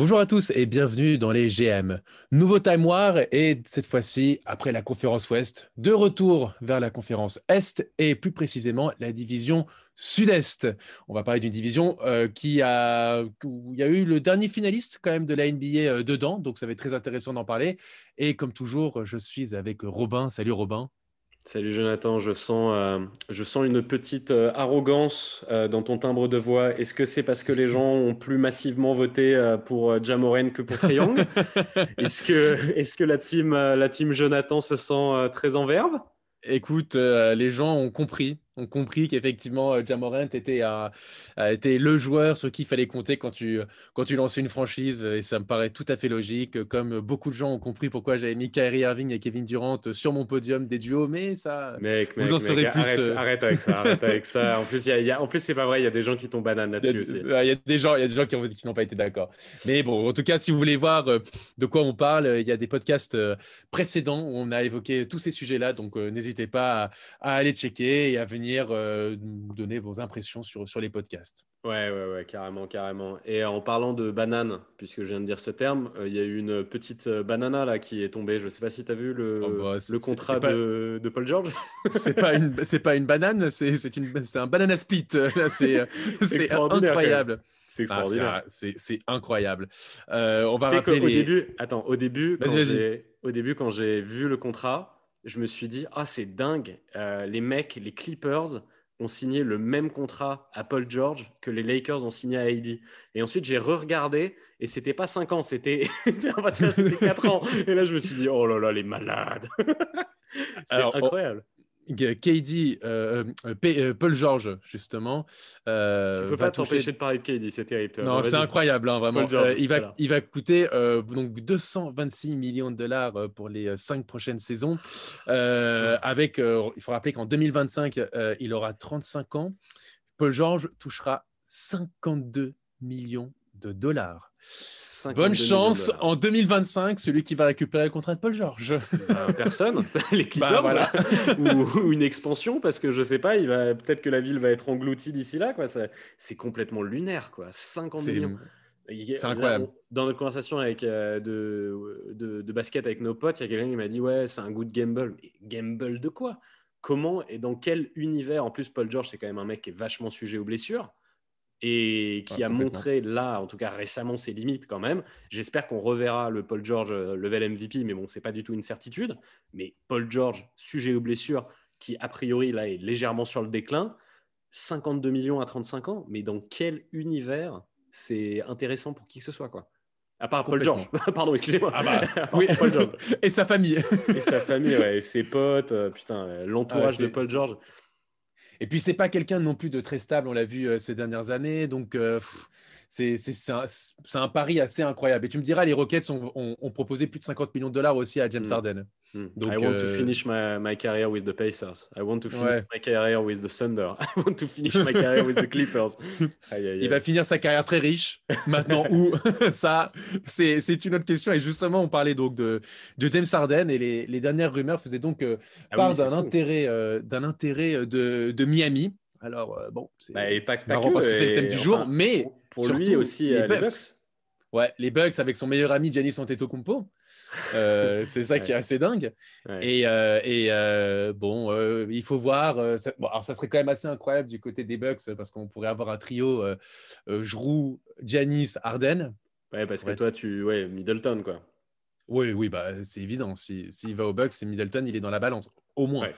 Bonjour à tous et bienvenue dans les GM. Nouveau Time War et cette fois-ci, après la conférence Ouest, de retour vers la conférence Est et plus précisément la division Sud-Est. On va parler d'une division euh, qui a, où il y a eu le dernier finaliste quand même de la NBA euh, dedans, donc ça va être très intéressant d'en parler. Et comme toujours, je suis avec Robin. Salut Robin. Salut Jonathan, je sens, euh, je sens une petite euh, arrogance euh, dans ton timbre de voix. Est-ce que c'est parce que les gens ont plus massivement voté pour Jamoren que pour Triangle? Est-ce que, est que la, team, la team Jonathan se sent très en verbe Écoute, les gens ont compris ont compris qu'effectivement, euh, Jamorant était, a, été le joueur sur qui il fallait compter quand tu, quand tu lançais une franchise. Et ça me paraît tout à fait logique. Comme beaucoup de gens ont compris pourquoi j'avais mis Kyrie Irving et Kevin Durant sur mon podium des duos. Mais ça, mec, vous en saurez plus. Euh, arrête, avec ça. Arrête avec ça. En plus, y y a, en plus c'est pas vrai. Il y a des gens qui tombent banane là-dessus aussi. Il y a des gens, il y a des gens qui n'ont pas été d'accord. Mais bon, en tout cas, si vous voulez voir euh, de quoi on parle, il y a des podcasts précédents où on a évoqué tous ces sujets-là. Donc, n'hésitez pas à, à aller checker et à venir euh, nous donner vos impressions sur, sur les podcasts. Ouais, ouais, ouais, carrément, carrément. Et en parlant de banane, puisque je viens de dire ce terme, euh, il y a eu une petite euh, banana là qui est tombée. Je ne sais pas si tu as vu le, oh, bah, le contrat de, de, Paul George. c'est pas une, c'est pas une banane, c'est, c'est, une, c'est un banana split. c'est, incroyable. C'est ah, extraordinaire. c'est, incroyable. on va rappeler les... au début. Attends, au début, j'ai, au début, quand j'ai vu le contrat, je me suis dit, ah, c'est dingue. Euh, les mecs, les Clippers ont signé le même contrat à Paul George que les Lakers ont signé à AD. Et ensuite, j'ai re-regardé et c'était pas 5 ans, c'était 4 ans. Et là, je me suis dit, oh là là, les malades. c'est incroyable. KD, euh, euh, euh, Paul George, justement. Euh, tu peux pas t'empêcher de parler de KD, c'est terrible. Non, c'est incroyable, hein, vraiment. il, va, il va coûter donc 226 millions de dollars pour les cinq prochaines saisons. avec, il faut rappeler qu'en 2025, il aura 35 ans. Paul George touchera 52 millions de dollars. Bonne chance en 2025, celui qui va récupérer le contrat de Paul George. Ben, personne, les Clippers, bah, ou, une expansion, parce que je sais pas, il va peut-être que la ville va être engloutie d'ici là, quoi. C'est complètement lunaire, quoi. 50 millions. C'est incroyable. Dans notre conversation avec, euh, de, de, basket avec nos potes, il y a quelqu'un qui m'a dit Ouais, c'est un goût de gamble. Mais gamble de quoi? Comment et dans quel univers? En plus, Paul George, c'est quand même un mec qui est vachement sujet aux blessures et qui a montré là, en tout cas récemment, ses limites quand même. J'espère qu'on reverra le Paul George euh, level MVP, mais bon, c'est pas du tout une certitude. Mais Paul George, sujet aux blessures, qui a priori là est légèrement sur le déclin, 52 millions à 35 ans, mais dans quel univers c'est intéressant pour qui que ce soit quoi? À part Paul George. Pardon, excusez-moi. Ah bah, oui. et sa famille. et sa famille, ouais. Et ses potes, euh, putain, l'entourage ah, de Paul George. Et puis, c'est pas quelqu'un non plus de très stable, on l'a vu euh, ces dernières années. Donc, euh, c'est un, un, pari assez incroyable. Et tu me diras, les Rockets ont, ont, proposé plus de 50 millions de dollars aussi à James mm. Harden. Mm. Donc, I want to euh, finish my, my, career with the Pacers. I want to finish my career with the Thunder. I want to finish my career with the Clippers. Il va finir sa carrière très riche. Maintenant, où? Ça, c'est une autre question. Et justement, on parlait donc de, de James Harden et les, les dernières rumeurs faisaient donc ah part d'un intérêt, d'un intérêt de, de Miami. Alors, bon, c'est bah, marrant parce que c'est le thème du jour, mais pour lui aussi, euh, les, Bucks. Ouais, les Bucks avec son meilleur ami Giannis Antetokounmpo. Euh, c'est ça qui est assez dingue. Et, euh, et bon, il faut voir. Ça, bon, alors, ça serait quand même assez incroyable du côté des Bucks parce qu'on pourrait avoir un trio Jrou, Giannis, Harden. Ouais, parce que toi, tu. Ouais, Middleton, quoi. Oui, oui, bah, c'est évident. S'il si, va au Bucks, c'est Middleton, il est dans la balance, au moins.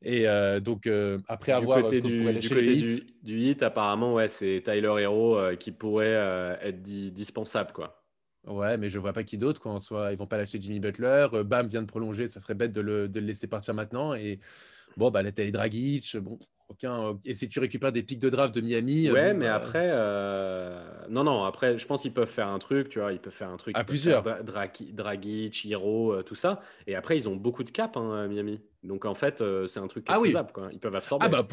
Et euh, donc, euh, après avoir côté du, du, côté du, du, hit, apparemment, ouais, c'est Tyler Hero euh, qui pourrait être dispensable, quoi. Ouais, mais je vois pas qui d'autre. En soit, ils vont pas lâcher Jimmy Butler. Bam vient de prolonger, ça serait bête de le, de le laisser partir maintenant. Et bon, bah, la Dragic, bon, aucun... Et si tu récupères des pics de draft de Miami. Euh, ouais, mais bah, après. Euh, non, non, après, je pense qu'ils peuvent faire un truc, tu vois. Ils peuvent faire un truc. À plusieurs. Dragic, Hiro, euh, tout ça. Et après, ils ont beaucoup de cap, hein, Miami. Donc, en fait, c'est un truc ah, oui. quoi. Ils peuvent absorber. Ah, bah,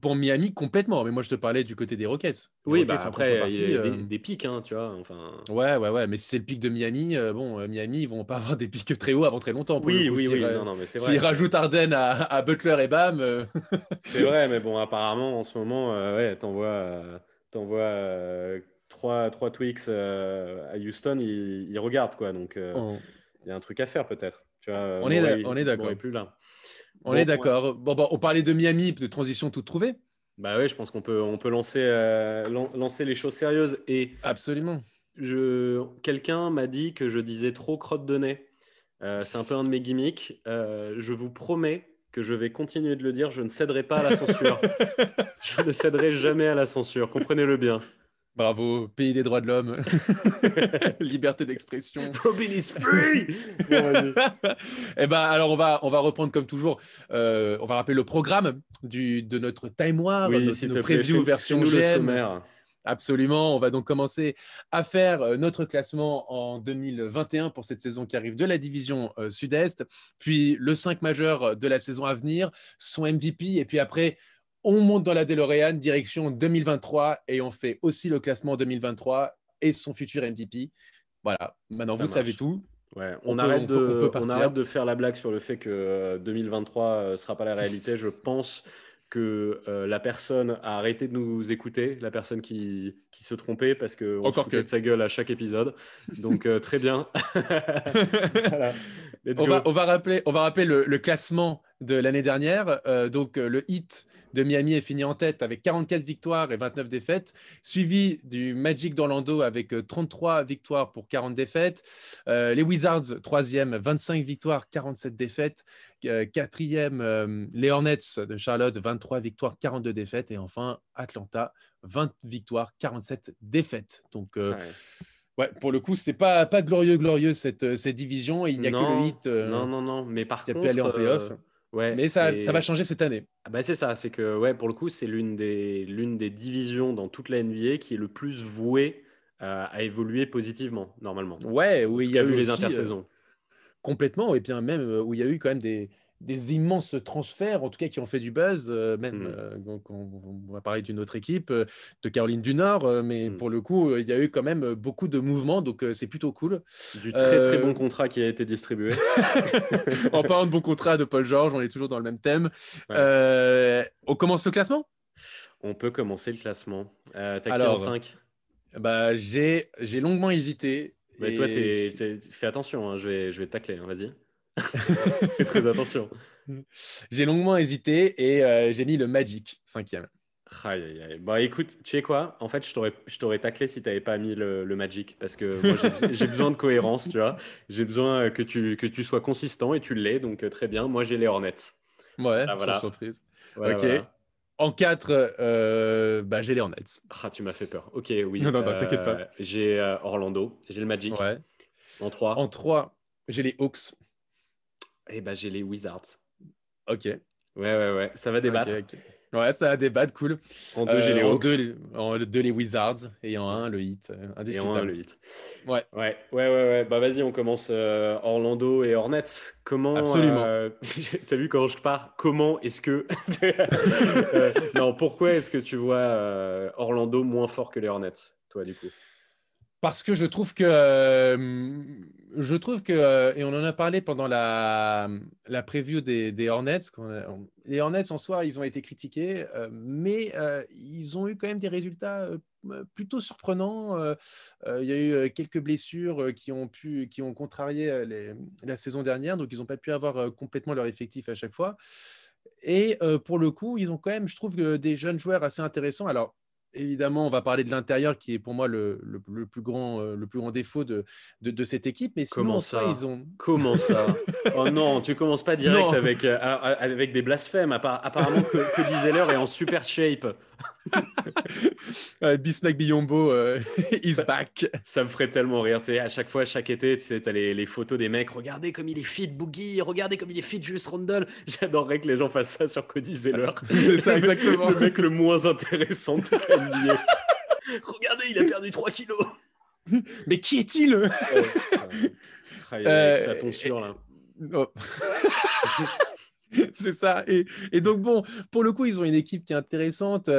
Pour Miami, complètement. Mais moi, je te parlais du côté des Rockets. Les Oui, Rockets, bah après, il y a des, euh, des pics, hein, tu vois. Enfin... Ouais, ouais, ouais. Mais si c'est le pic de Miami, euh, bon, euh, Miami, ils vont pas avoir des pics très hauts avant très longtemps. pour Oui, coup. oui, oui. ra- Non, non, mais c'est S'ils rajoutent Arden à, à Butler et Bam, euh, C'est vrai, mais bon, apparemment, en ce moment, euh, ouais, t'envoies euh, t'envoies, euh, trois, trois Twix euh, à Houston, ils, ils regardent, quoi. Donc, euh, on, il y a un truc à faire, peut-être. Tu vois, euh, On est Morey- d'ac- on est d'accord. Est plus là. On Bon, est ouais. d'accord. Bon, bon, on parlait de Miami, de transition toute trouvée. Bah ouais, je pense qu'on peut, on peut lancer, euh, lan- lancer les choses sérieuses. Et Absolument. je, quelqu'un m'a dit que je disais trop crotte de nez. Euh, c'est un peu un de mes gimmicks. Euh, je vous promets que je vais continuer de le dire. Je ne céderai pas à la censure. je ne céderai jamais à la censure. Comprenez-le bien. Bravo, pays des droits de l'homme, liberté d'expression. Robin is free. Bon. Eh ben, alors on va, on va reprendre comme toujours. euh, on va rappeler le programme du, de notre Time War, Oui, notre, plaît, previews fais- version fais-nous le GM. sommaire. Absolument. On va donc commencer à faire euh, notre classement en 2021 pour cette saison qui arrive de la division euh, Sud-Est, puis le 5 majeur de la saison à venir, son MVP, et puis après, on monte dans la DeLorean direction 2023 et on fait aussi le classement 2023 et son futur MVP. Voilà, maintenant Ça vous savez tout. Ouais, On on, arrête on peut- on de, on arrête de faire la blague sur le fait que euh, 2023 ne sera pas la réalité. Je pense que euh, la personne a arrêté de nous écouter, la personne qui, qui se trompait parce Encore que. de sa gueule à chaque épisode. Donc euh, très bien. Voilà. On va, on va rappeler, on va rappeler le, le classement de l'année dernière. Euh, donc, euh, le hit de Miami est fini en tête avec 44 victoires et 29 défaites, suivi du Magic d'Orlando avec euh, 33 victoires pour 40 défaites. Euh, les Wizards, troisième, 25 victoires, 47 défaites. Euh, quatrième, euh, les Hornets de Charlotte, 23 victoires, 42 défaites. Et enfin, Atlanta, 20 victoires, 47 défaites. Donc, euh, Ouais. ouais, pour le coup, c'est pas, pas glorieux, glorieux cette, euh, cette division. Il n'y a que le hit. euh, non, non, non. Mais par qui a pu contre, aller en playoff. euh, ouais, Mais ça, ça va changer cette année. Ah bah c'est ça, c'est que ouais, pour le coup, c'est l'une des, l'une des divisions dans toute la NBA qui est le plus vouée euh, à évoluer positivement, normalement. Ouais, où il y a eu les aussi, euh, intersaisons. complètement, et bien même euh, où il y a eu quand même des, des immenses transferts, en tout cas qui ont fait du buzz. euh, même, Mm. euh, donc on, on va parler d'une autre équipe euh, de Caroline du Nord, euh, mais Mm. pour le coup, il y a eu quand même beaucoup de mouvements, donc c'est plutôt cool. Du très très bon contrat qui a été distribué. en parlant de bon contrat de Paul George, on est toujours dans le même thème. Ouais. On commence le classement? On peut commencer le classement. T'as qui en Alors, 5 bah, J'ai j'ai longuement hésité. Mais et- toi, t'es- t'es- fais attention, hein, je, vais, je vais tacler, hein, vas-y. Fais très attention. J'ai longuement hésité et euh, j'ai mis le Magic, cinquième. Aïe, aïe, aïe. Bah écoute, tu sais quoi? En fait, je t'aurais, taclé si t'avais pas mis le, le Magic parce que moi, j'ai, besoin de cohérence, tu vois. J'ai besoin euh, que tu, que tu sois consistant et tu l'es, donc euh, très bien. Moi, j'ai les Hornets. Ouais, Ah, voilà. sans surprise. Voilà, ok. voilà. En 4, euh, bah, j'ai les Hornets. Ah, tu m'as fait peur. Ok, oui. Non, non, non, euh, t'inquiète pas. J'ai Orlando, j'ai le Magic. Ouais. En 3, En 3, j'ai les Hawks. Et bah, j'ai les Wizards. Ok. Ouais, ouais, ouais. Ça va débattre. Ouais, ça va débattre, cool. En 2, j'ai Euh, les en Hawks. deux, en deux, les Wizards. Et en 1, le Heat. euh, Et en 1, Indiscutable. le hit. Ouais. Ouais, ouais, ouais, ouais. Bah vas-y, on commence euh, Orlando et Hornets. Comment Absolument. euh, T'as vu comment je pars? Comment est-ce que Euh, Non, pourquoi est-ce que tu vois euh, Orlando moins fort que les Hornets, toi du coup? Parce que je trouve que, euh, je trouve que, euh, et on en a parlé pendant la, la preview des, des Hornets, les Hornets en soi, ils ont été critiqués, euh, mais euh, ils ont eu quand même des résultats plutôt surprenants. Il y a eu quelques blessures qui ont pu, qui ont contrarié la saison dernière, donc ils n'ont pas pu avoir complètement leur effectif à chaque fois. Et pour le coup, ils ont quand même, je trouve, des jeunes joueurs assez intéressants. Alors, évidemment, on va parler de l'intérieur qui est pour moi le, le- le plus, grand, euh, le plus grand défaut de, de, de cette équipe. Mais sinon, Comment ça ils ont. Comment ça Oh non, tu commences pas direct Non. avec, euh, avec des blasphèmes. Appar- apparemment que, que disait l'heure est en super shape. Euh, Bismack Biyombo euh, is back. Ça me ferait tellement rire. Tu sais, à chaque fois, chaque été, tu sais, t'as les, les photos des mecs. Regardez comme il est fit, Boogie. Regardez comme il est fit, Julius Randle. J'adorerais que les gens fassent ça sur Cody Zeller. C'est ça, exactement. Le mec le moins intéressant de NBA. Regardez, il a perdu 3 kilos. Mais qui est-il? Aïe, avec Euh, tonsure là. Oh. c'est ça. Et, et, donc, bon, pour le coup, ils ont une équipe qui est intéressante.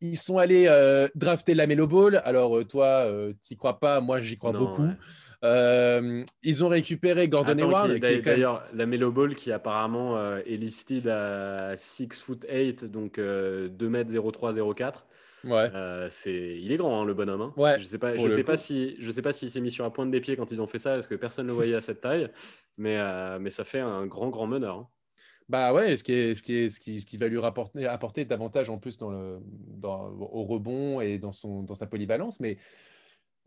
Ils sont allés drafter la Melo Ball. Alors, toi, tu n'y crois pas. Moi, j'y crois beaucoup. Euh, ils ont récupéré Gordon Hayward. D'ailleurs, la Melo Ball qui apparemment euh, est listed à 6 foot 8, donc 2 euh, m 03 04. Ouais. c'est, il est grand hein, le bonhomme. Hein. Ouais, je sais pas, je sais pas si, je sais pas s'il s'est mis sur la pointe des pieds quand ils ont fait ça, parce que personne ne le voyait à cette taille, mais mais ça fait un grand grand meneur. Hein. Bah ouais, ce qui, est, ce, qui est, ce, qui, ce qui va lui rapporter, apporter davantage en plus dans le, dans, au rebond et dans, son, dans sa polyvalence. Mais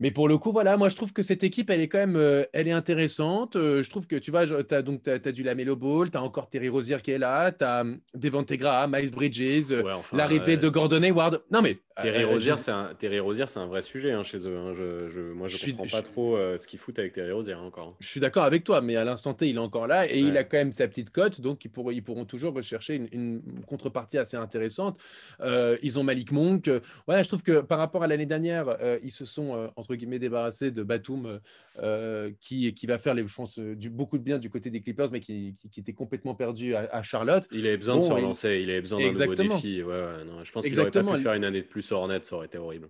mais pour le coup, voilà, moi je trouve que cette équipe, elle est quand même, euh, elle est intéressante. Euh, je trouve que tu vois, tu as donc as, du Lamelo Ball, tu as encore Terry Rozier qui est là, tu as hum, Devante Graham, Miles Bridges, euh, l'arrivée de Gordon Hayward. Non mais Terry Rozier, c'est un, Terry Rozier, c'est un vrai sujet hein, chez eux. Hein. Je, je, moi, je ne comprends pas trop ce qu'ils foutent avec Terry Rozier hein, encore. Je suis d'accord avec toi, mais à l'instant T, il est encore là et il a quand même sa petite cote, donc ils, pourront, ils pourront toujours rechercher une, une contrepartie assez intéressante. ils ont Malik Monk. Voilà, je trouve que par rapport à l'année dernière, ils se sont entre guillemets débarrassés de Batum euh, qui, qui va faire, les, je pense, euh, du, beaucoup de bien du côté des Clippers, mais qui, qui, était complètement perdu à, Charlotte. Il avait besoin de se relancer, il, avait besoin d'un nouveau défi. je pense qu'il n'aurait pas pu faire une année de plus hors net, ça aurait été horrible.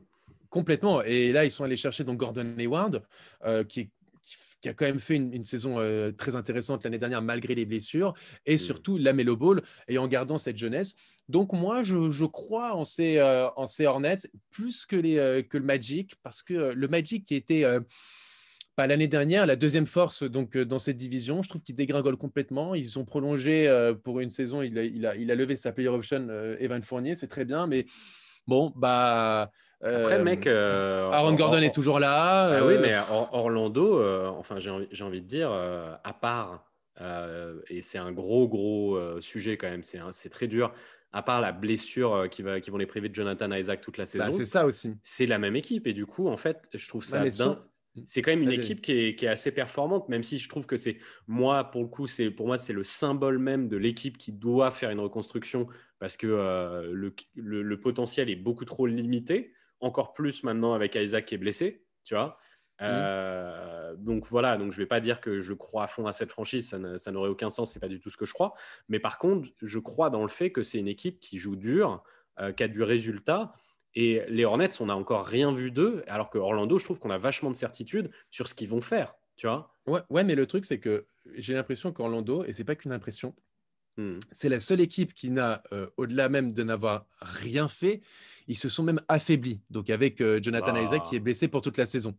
Complètement. Et là, ils sont allés chercher donc Gordon Hayward, euh, qui qui a quand même fait une, saison très intéressante l'année dernière malgré les blessures, et mm. surtout la Melo Ball, et en gardant cette jeunesse. Donc moi, je, je crois en ces, en ces Hornets plus que, les, que le Magic, parce que le Magic qui était l'année dernière, la deuxième force donc euh, dans cette division. Je trouve qu'il dégringole complètement. Ils ont prolongé euh, pour une saison. Il a, il a, il a levé sa player option, euh, Evan Fournier, c'est très bien. Mais bon, bah. Après, mec. Aaron Gordon est toujours là. Ah oui, mais Orlando, enfin, j'ai envie, envie, de dire, à part, et c'est un gros, gros sujet quand même, c'est très dur à part la blessure qui, va, qui vont les priver de Jonathan Isaac toute la bah, saison. c'est ça aussi. C'est la même équipe. Et du coup, en fait, je trouve ça. C'est quand même une équipe qui est, assez performante, même si je trouve que c'est moi pour le coup, c'est pour moi c'est le symbole même de l'équipe qui doit faire une reconstruction parce que euh, le, potentiel est beaucoup trop limité, encore plus maintenant avec Isaac qui est blessé, tu vois. Mmh. Euh, donc voilà, donc je vais pas dire que je crois à fond à cette franchise, ça n'aurait aucun sens, c'est pas du tout ce que je crois. Mais par contre, je crois dans le fait que c'est une équipe qui joue dur, euh, qui a du résultat et les Hornets, on n'a encore rien vu d'eux, alors que Orlando, je trouve qu'on a vachement de certitude sur ce qu'ils vont faire. Tu vois ouais, ouais, mais le truc, c'est que j'ai l'impression qu'Orlando, et c'est pas qu'une impression, hmm. c'est la seule équipe qui n'a, euh, au-delà même de n'avoir rien fait, ils se sont même affaiblis. Donc avec euh, Jonathan bah. Isaac qui est blessé pour toute la saison.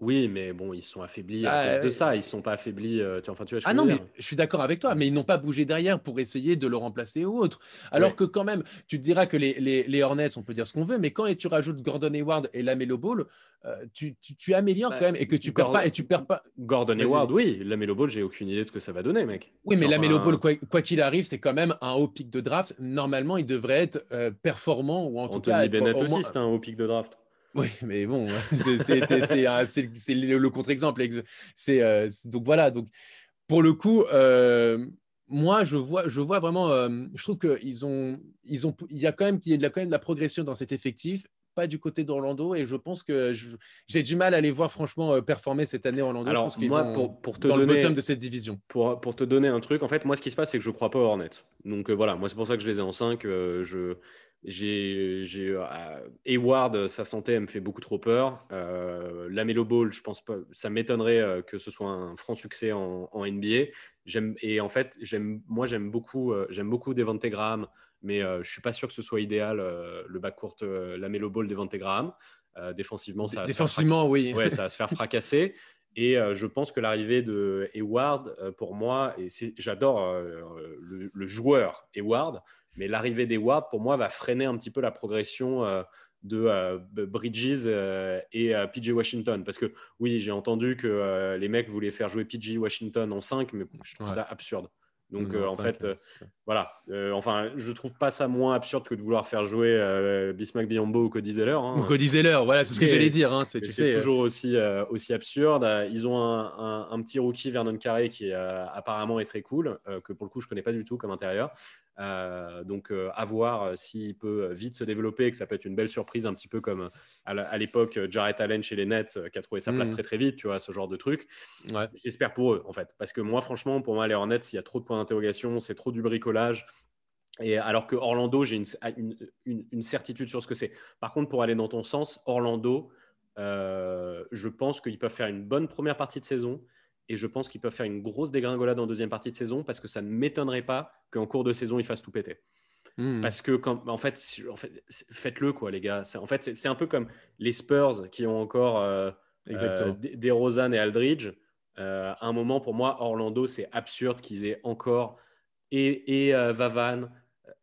Oui, mais bon, ils sont affaiblis à ah, cause de ça. Ils sont pas affaiblis. Euh, tu, enfin, tu vois, ah non, mais je suis d'accord avec toi, mais ils n'ont pas bougé derrière pour essayer de le remplacer ou autre. Alors que quand même, tu te diras que les, les, Hornets, on peut dire ce qu'on veut, mais quand tu rajoutes Gordon Hayward et Lamelo Ball, euh, tu, tu, améliores bah, quand même et que tu perds pas et tu perds pas. Gordon Hayward, oui. Lamelo Ball, j'ai aucune idée de ce que ça va donner, mec. Oui, mais Lamelo Ball, quoi qu'il arrive, c'est quand même un haut pic de draft. Normalement, il devrait être euh, performant ou en tout cas. Bennett aussi, c'est un haut pic de draft. Oui, mais bon, c'est le, contre-exemple. Euh, donc voilà, donc pour le coup, euh, moi je vois, je vois vraiment, euh, je trouve qu'ils y a quand même, il y a quand même de la progression dans cet effectif, pas du côté d'Orlando, et je pense que j'ai du mal à les voir franchement performer cette année Orlando. Alors je pense moi, pour, pour, te dans donner, le bottom de cette division. Pour, pour te donner un truc, en fait, moi ce qui se passe, c'est que je crois pas aux Hornets. Donc voilà, moi c'est pour ça que je les ai en 5. je j'ai, j'ai Hayward, sa santé, elle me fait beaucoup trop peur. Euh, la Melo Ball, je pense pas, ça m'étonnerait euh, que ce soit un franc succès en, NBA. J'aime, et en fait, j'aime, moi, j'aime beaucoup, euh, j'aime beaucoup Devante Graham, mais je suis pas sûr que ce soit idéal le backcourt, la Melo Ball Devante Graham. défensivement, ça défensivement, oui. Ouais, ça va se faire fracasser. Et je pense que l'arrivée de Hayward, pour moi, et j'adore le, le, joueur Hayward, mais l'arrivée des Ward, pour moi, va freiner un petit peu la progression euh, de euh, Bridges euh, et PJ Washington. Parce que oui, j'ai entendu que les mecs voulaient faire jouer PJ Washington en 5, mais je trouve ça absurde. Donc en fait, voilà. enfin, je trouve pas ça moins absurde que de vouloir faire jouer Bismack Biombo ou Cody Zeller. Hein. Ou Cody Zeller, voilà, c'est ce que j'allais dire. Hein, c'est toujours aussi, aussi absurde. Ils ont un, un, petit rookie Vernon Carré qui apparemment est très cool, que pour le coup je connais pas du tout comme intérieur. Euh, donc, euh, à voir s'il peut vite se développer, que ça peut être une belle surprise, un petit peu comme à l'époque Jarrett Allen chez les Nets, qui a trouvé sa place Mhm. très très vite, tu vois, ce genre de truc. Ouais. J'espère pour eux, en fait. Parce que moi, franchement, pour moi, les Hornets, il y a trop de points d'interrogation, c'est trop du bricolage. Et alors que Orlando, j'ai une, une- une- une certitude sur ce que c'est. Par contre, pour aller dans ton sens, Orlando, euh, je pense qu'ils peuvent faire une bonne première partie de saison. Et je pense qu'ils peuvent faire une grosse dégringolade en deuxième partie de saison parce que ça ne m'étonnerait pas qu'en cours de saison, ils fassent tout péter. Hmm. Parce que, quand, en fait, en faites-le, quoi, les gars. C'est- En fait, c'est- un peu comme les Spurs qui ont encore euh, euh, DeRozan et Aldridge. Euh, à un moment, pour moi, Orlando, c'est absurde qu'ils aient encore et, et euh, Vavan,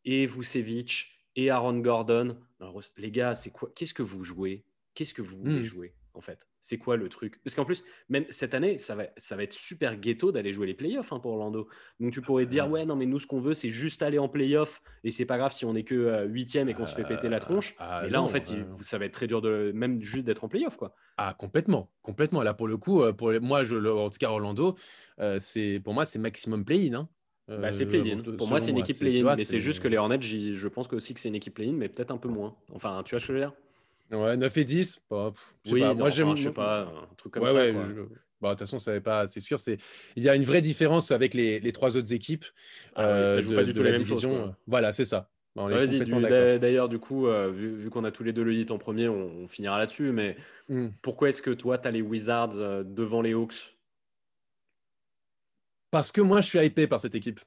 et Vucevic, et Aaron Gordon. Alors, les gars, c'est quoi Qu'est-ce que vous jouez? Qu'est-ce que vous voulez Hmm. jouer, en fait C'est quoi le truc? Parce qu'en plus, même cette année, ça va, ça va être super ghetto d'aller jouer les playoffs hein, pour Orlando. Donc, tu pourrais te dire, Ah. ouais, non, mais nous, ce qu'on veut, c'est juste aller en playoff, et c'est pas grave si on est que euh, huitième et qu'on se fait péter la tronche. Ah, mais là, non, en fait, il- euh, ça va être très dur de même juste d'être en playoff, quoi. Ah, complètement, complètement. Là, pour le coup, euh, pour les- moi, je, en tout cas, Orlando, euh, c'est pour moi, c'est maximum play-in. hein. Bah, c'est Euh, play-in. Pour moi, c'est une équipe play-in. Mais c'est juste que les Hornets, je pense que aussi que c'est une équipe play-in, mais peut-être un peu moins. Enfin, tu vois ce que je veux dire? Ouais, 9 et 10. bah, pff, Oui, pas. non, Moi, j'aime. je sais pas, un truc comme ouais, ça. ouais, quoi. je- bah, de toute façon, ça pas, c'est sûr. C'est, il y a une vraie différence avec les, les trois autres équipes. Ah ouais, ça euh, joue de- pas du de tout la choses, division. quoi. Voilà, c'est ça. Bah, Vas-y, du- d'ailleurs, du coup, euh, vu, vu qu'on a tous les deux le hit en premier, on, on finira là-dessus. Mais Hmm. pourquoi est-ce que toi, tu as les Wizards euh, devant les Hawks? Parce que moi, je suis hypé par cette équipe.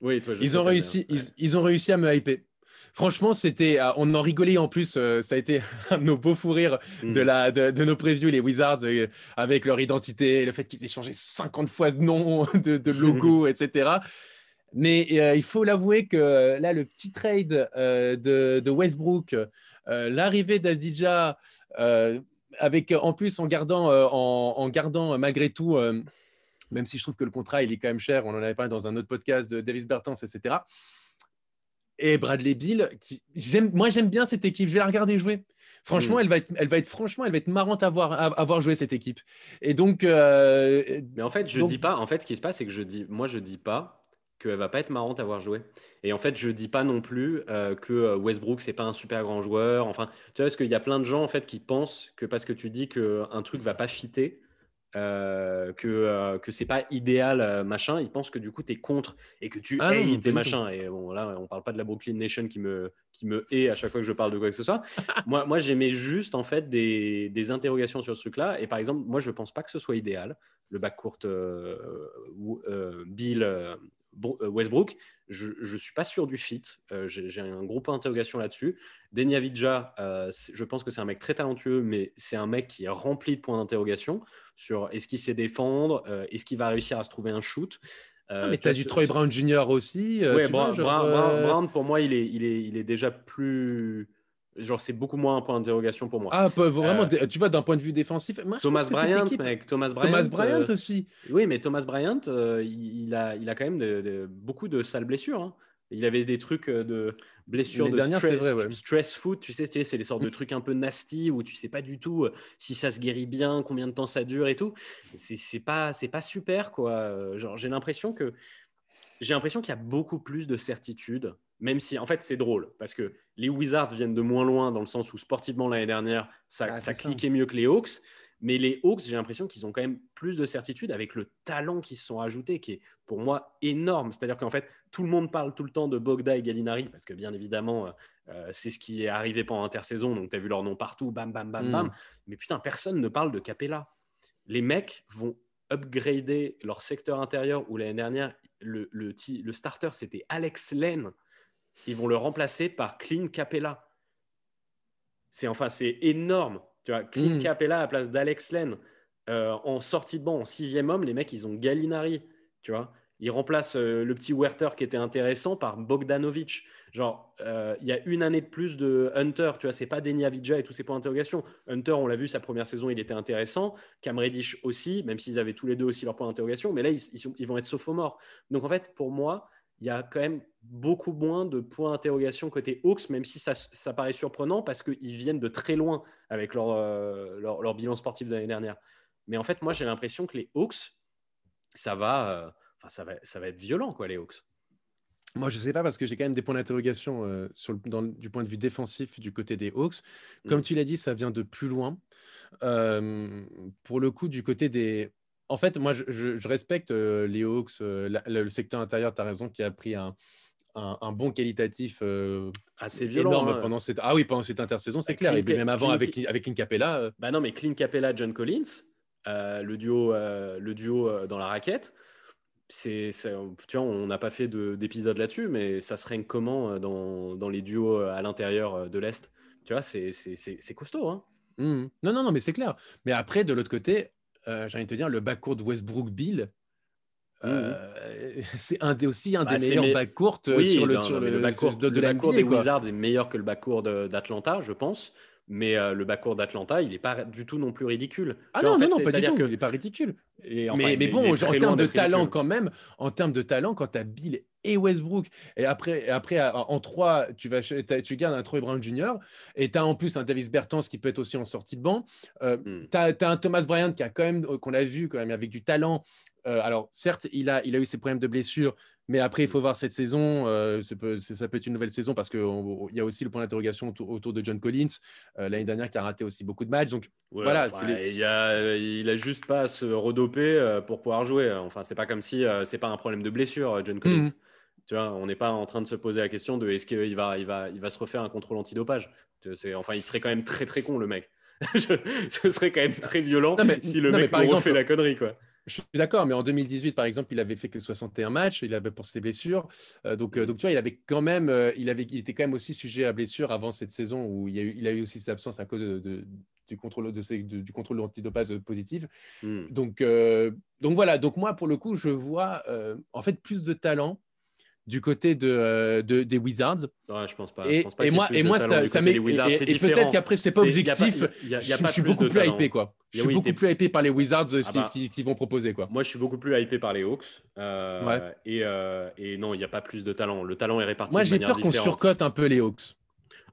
Oui, toi, je sais Ils ont, réussi, ils, ils ont réussi à me hyper. Franchement, c'était, ah, on en rigolait en plus. euh, ça a été un de nos beaux fous rires Ouais. de, Mm. la, de, de nos previews, les Wizards, euh, avec leur identité, le fait qu'ils aient changé 50 fois de nom, de, de logo, etc. Mais euh, il faut l'avouer que euh, là, le petit trade euh, de, de Westbrook, euh, l'arrivée d'Adija, euh, avec en plus en gardant, euh, en, en gardant euh, malgré tout, euh, même si je trouve que le contrat il est quand même cher, on en avait parlé dans un autre podcast de Davis Bertans, etc. Et Bradley Bill, qui, j'aime, moi j'aime bien cette équipe, je vais la regarder jouer. Franchement, Mm. elle va être, elle va être, franchement, elle va être marrante à voir, à, à voir jouer cette équipe. Et donc, euh, Mais en fait, je Donc- dis pas. En fait, ce qui se passe, c'est que je dis, moi, je dis pas qu'elle va pas être marrante à voir jouer. Et en fait, je dis pas non plus euh, que euh, Westbrook c'est pas un super grand joueur. Enfin, tu vois, parce qu'il y a plein de gens en fait qui pensent que parce que tu dis que un truc va pas fitter, euh, que euh, que c'est pas idéal, euh, machin, ils pensent que du coup tu es contre et que tu Ah non, tes machins. Et bon, là, on parle pas de la Brooklyn Nation qui me qui me hait à chaque fois que je parle de quoi que ce soit. moi, moi j'aimais juste en fait des, des interrogations sur ce truc-là. Et par exemple, moi, je pense pas que ce soit idéal le backcourt euh, ou- euh, Bill Westbrook. Je ne suis pas sûr du fit. Euh, J'ai un gros point d'interrogation là-dessus. Denia Vidja, euh, je pense que c'est un mec très talentueux, mais c'est un mec qui est rempli de points d'interrogation sur est-ce qu'il sait défendre, euh, est-ce qu'il va réussir à se trouver un shoot. Euh, Ah, mais tu as du Troy Brown Jr. aussi. euh, Ouais, Brown, euh, pour moi, il est, il est, il est déjà plus. Genre, c'est beaucoup moins un point d'interrogation pour moi. Ah, vraiment, Euh, tu vois, d'un point de vue défensif. Moi, Thomas Bryant, équipe- mec. Thomas Bryant. Thomas Bryant euh, aussi. Oui, mais Thomas Bryant, euh, il, a, il a quand même de- de- beaucoup de sales blessures. hein. Il avait des trucs de blessures Les de dernières, stress, vrai, ouais. stress foot, tu sais, c'est les sortes de Mm. trucs un peu nasty où tu sais pas du tout si ça se guérit bien, combien de temps ça dure et tout. C'est pas, c'est pas super, quoi. Genre, j'ai l'impression que j'ai l'impression qu'il y a beaucoup plus de certitude, même si en fait c'est drôle parce que les Wizards viennent de moins loin dans le sens où sportivement l'année dernière ça, Ah, ça cliquait mieux que les Hawks, mais les Hawks j'ai l'impression qu'ils ont quand même plus de certitude avec le talent qui se sont ajoutés qui est pour moi énorme. C'est-à-dire qu'en fait tout le monde parle tout le temps de Bogda et Gallinari parce que bien évidemment euh, euh, c'est ce qui est arrivé pendant intersaison donc tu as vu leur nom partout, bam bam bam Mm. bam, mais putain personne ne parle de Capella. Les mecs vont upgrader leur secteur intérieur où l'année dernière, le, le starter, c'était Alex Len. Ils vont le remplacer par Clint Capella. C'est enfin, c'est énorme. Tu vois, Clint Mm. Capella à la place d'Alex Len. Euh, en sortie de banc, en sixième homme, les mecs, ils ont Gallinari. Tu vois, ils remplacent euh, le petit Werther qui était intéressant par Bogdanovic. Genre, euh, il y a une année de plus de Hunter. Tu vois, c'est pas Denia Vidja et tous ces points d'interrogation. Hunter, on l'a vu, sa première saison, il était intéressant. Cam Reddish aussi, même s'ils avaient tous les deux aussi leurs points d'interrogation. Mais là, ils, ils sont- ils vont être sophomores. Donc, en fait, pour moi, il y a quand même beaucoup moins de points d'interrogation côté Hawks, même si ça, ça paraît surprenant parce qu'ils viennent de très loin avec leur, euh, leur, leur bilan sportif de l'année dernière. Mais en fait, moi, j'ai l'impression que les Hawks, ça va, euh, enfin, ça va, ça va être violent, quoi, les Hawks. moi, je sais pas parce que j'ai quand même des points d'interrogation euh, du point de vue défensif du côté des Hawks. Comme Mm. tu l'as dit, ça vient de plus loin. Pour le coup, du côté des. En fait, moi, je, je- je respecte euh, les Hawks, euh, la- le, le secteur intérieur, tu as raison, qui a pris un, un, un bon qualitatif euh, Assez violent. énorme hein. pendant cette. Ah oui, pendant cette intersaison, c'est Bah, clair. Et puis même avant, avec, avec Clint Capella. Bah non, mais Clint Capella, John Collins, le duo, le duo dans la raquette, c'est, tu vois, on n'a pas fait de- d'épisode là-dessus, mais ça se règne comment dans, dans les duos à l'intérieur de l'Est? Tu vois, c'est, c'est, c'est, c'est costaud. Hein Mhm. Non, non, non, mais c'est clair. Mais après, de l'autre côté, euh, j'ai envie de te dire, le backcourt de Westbrook-Bill, euh, c'est un des, aussi un Bah, des meilleurs mes- backcourts euh, sur le, non, sur non, mais le, backcourt, de, de la backcourt NBA, des. Wizards est meilleur que le backcourt d'Atlanta, je pense. Mais euh, le backcourt d'Atlanta, il n'est pas du tout non plus ridicule. Ah non, en fait, non, non, pas du tout. que- Il n'est pas ridicule. et enfin, mais, bon, en termes de talent, ridicule. quand même, en termes de talent, quand tu as Bill et Westbrook, et après, après en 3, tu, vas, tu gardes un Troy Brown Jr., et tu as en plus un Davis Bertans qui peut être aussi en sortie de banc. Euh, Hmm. tu as, un Thomas Bryant qui a quand même, qu'on a vu quand même avec du talent. Euh, alors, certes, il a, il a eu ses problèmes de blessure, mais après, il faut voir cette saison. euh, ça, peut, ça peut être une nouvelle saison parce qu'il y a aussi le point d'interrogation autour, autour de John Collins, euh, l'année dernière, qui a raté aussi beaucoup de matchs. Donc, Ouais, Voilà, enfin, c'est les- il, a, il a juste pas à se redoper euh, pour pouvoir jouer. Enfin, c'est pas comme si c'est pas un problème de blessure, John Collins. Mhm. Tu vois, on n'est pas en train de se poser la question de est-ce qu'il va, il va, il va se refaire un contrôle antidopage. Enfin, il serait quand même très très con le mec. Je- Ce serait quand même très violent Non, mais- si le non, mais mec par exemple- refait la connerie quoi. Je suis d'accord, mais en 2018, par exemple, il avait fait que 61 matchs, il avait pour ses blessures. Euh, donc, euh, donc, tu vois, il avait quand même, euh, il, avait, il était quand même aussi sujet à blessure avant cette saison où il, y a eu, il a eu aussi ses absences à cause de, de- du contrôle de, de- du contrôle antidopage positif. Hmm. Donc, donc voilà. Donc moi, pour le coup, je vois en fait plus de talent du côté de, euh, de- des Wizards. Ouais, je pense pas. je Et, pense pas et moi, et ça, ça et, peut-être qu'après c'est pas C'est- il y a pas- objectif. y a- je, a pas je suis beaucoup plus talent. hypé, quoi. Je suis oui, beaucoup plus hypé par les Wizards, ce Ah qu'ils bah. ce qu'ils- vont proposer, quoi. Moi, je suis beaucoup plus hypé par les Hawks. euh, Ouais. et, euh, et non, il n'y a pas plus de talent. Le talent est réparti Moi, j'ai peur qu'on surcote un peu les Hawks.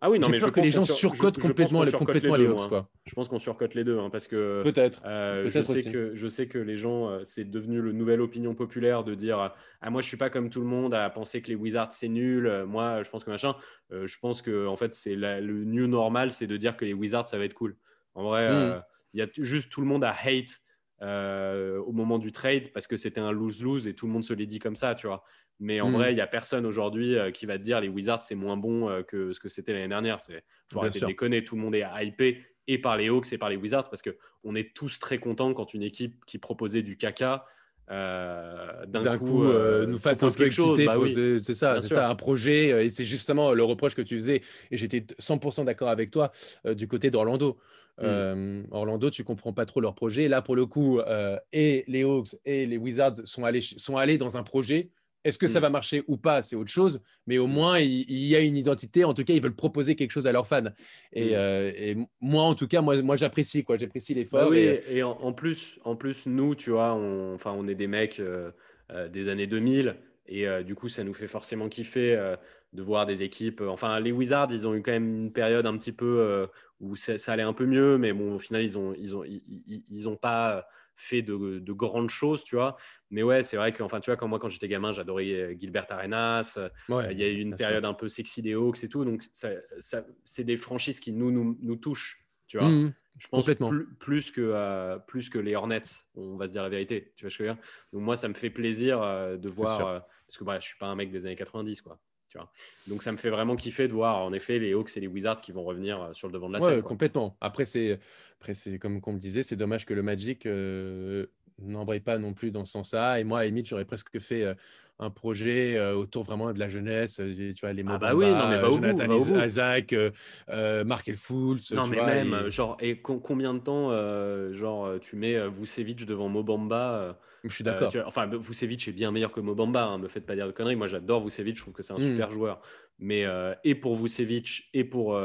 Ah oui, non, mais peur je que pense les gens sur- surcotent je- je pense complètement, les, complètement les deux, Hawks, moi. quoi. Je pense qu'on surcote les deux, hein, parce que Peut-être. euh, je, sais aussi. que, je sais que les gens, euh, c'est devenu le nouvelle opinion populaire de dire Ah, moi, je suis pas comme tout le monde à penser que les Wizards, c'est nul. Euh, Moi, je pense que machin. Euh, je pense que, en fait, c'est le new normal, c'est de dire que les Wizards, ça va être cool. En vrai, Mm. euh, il y a juste tout le monde à hate euh, au moment du trade parce que c'était un lose-lose et tout le monde se l'est dit comme ça, tu vois. Mais en Mm. vrai, il y a personne aujourd'hui euh, qui va te dire les Wizards, c'est moins bon euh, que ce que c'était l'année dernière. C'est faut arrêter de déconner. Tout le monde est hypé et par les Hawks et par les Wizards parce que on est tous très contents quand une équipe qui proposait du caca euh, D'un coup, euh, nous fasse un peu exciter. Bah oui. c'est ça, c'est ça, un projet. euh, Et c'est justement le reproche que tu faisais. Et j'étais 100% d'accord avec toi euh, du côté d'Orlando. Mm. Euh, Orlando, tu comprends pas trop leur projet. Là, pour le coup, euh, et les Hawks et les Wizards sont allés, sont allés dans un projet. Est-ce que ça Mm. va marcher ou pas, c'est autre chose. Mais au moins, il, il y a une identité. En tout cas, ils veulent proposer quelque chose à leurs fans. Et, Mm. euh, et moi, en tout cas, moi, moi j'apprécie quoi. J'apprécie l'effort. oui, et- et, en, en plus, en plus, nous, tu vois, on, enfin, on est des mecs euh, euh, des années 2000 et euh, du coup, ça nous fait forcément kiffer euh, de voir des équipes. euh, Enfin, les Wizards, ils ont eu quand même une période un petit peu euh, où ça, ça allait un peu mieux, mais bon, au final, ils ont, ils ont, ils, ils- ils ont pas fait de, de grandes choses, tu vois. Mais ouais, c'est vrai que, enfin, tu vois, quand moi, quand j'étais gamin, j'adorais euh, Gilbert Arenas. euh, Ouais, il y a eu une sûr. période un peu sexy des Hawks et tout, donc ça, ça- c'est des franchises qui nous, nous, nous touchent, tu vois. Mhm. Je pense Complètement. plus, plus, que, euh, plus que les Hornets, on va se dire la vérité. Tu vois ce que je veux dire Donc moi, ça me fait plaisir euh, de voir, parce que bah, je suis pas un mec des années 90, quoi. Tu vois Donc ça me fait vraiment kiffer de voir, en effet, les Hawks et les Wizards qui vont revenir euh, sur le devant de la Ouais, scène. quoi. complètement. Après, c'est, après, c'est comme on me disait, c'est dommage que le Magic euh, n'embraye pas non plus dans ce sens-là. Et moi, à la limite, j'aurais presque fait euh, un projet euh, autour vraiment de la jeunesse. euh, Tu vois, les Ah Mo bah oui, non, mais va Bamba, au bout, Jonathan va. Isaac, euh, Mark Elfools. Non, mais vois, même, et- genre, et com- combien de temps, euh, genre, tu mets Vucevic devant Mobamba euh, je suis d'accord. enfin, Vucevic est bien meilleur que Mobamba, hein, me faites pas dire de conneries. Moi, j'adore Vucevic, je trouve que c'est un Mm. super joueur. Mais et pour Vucevic et pour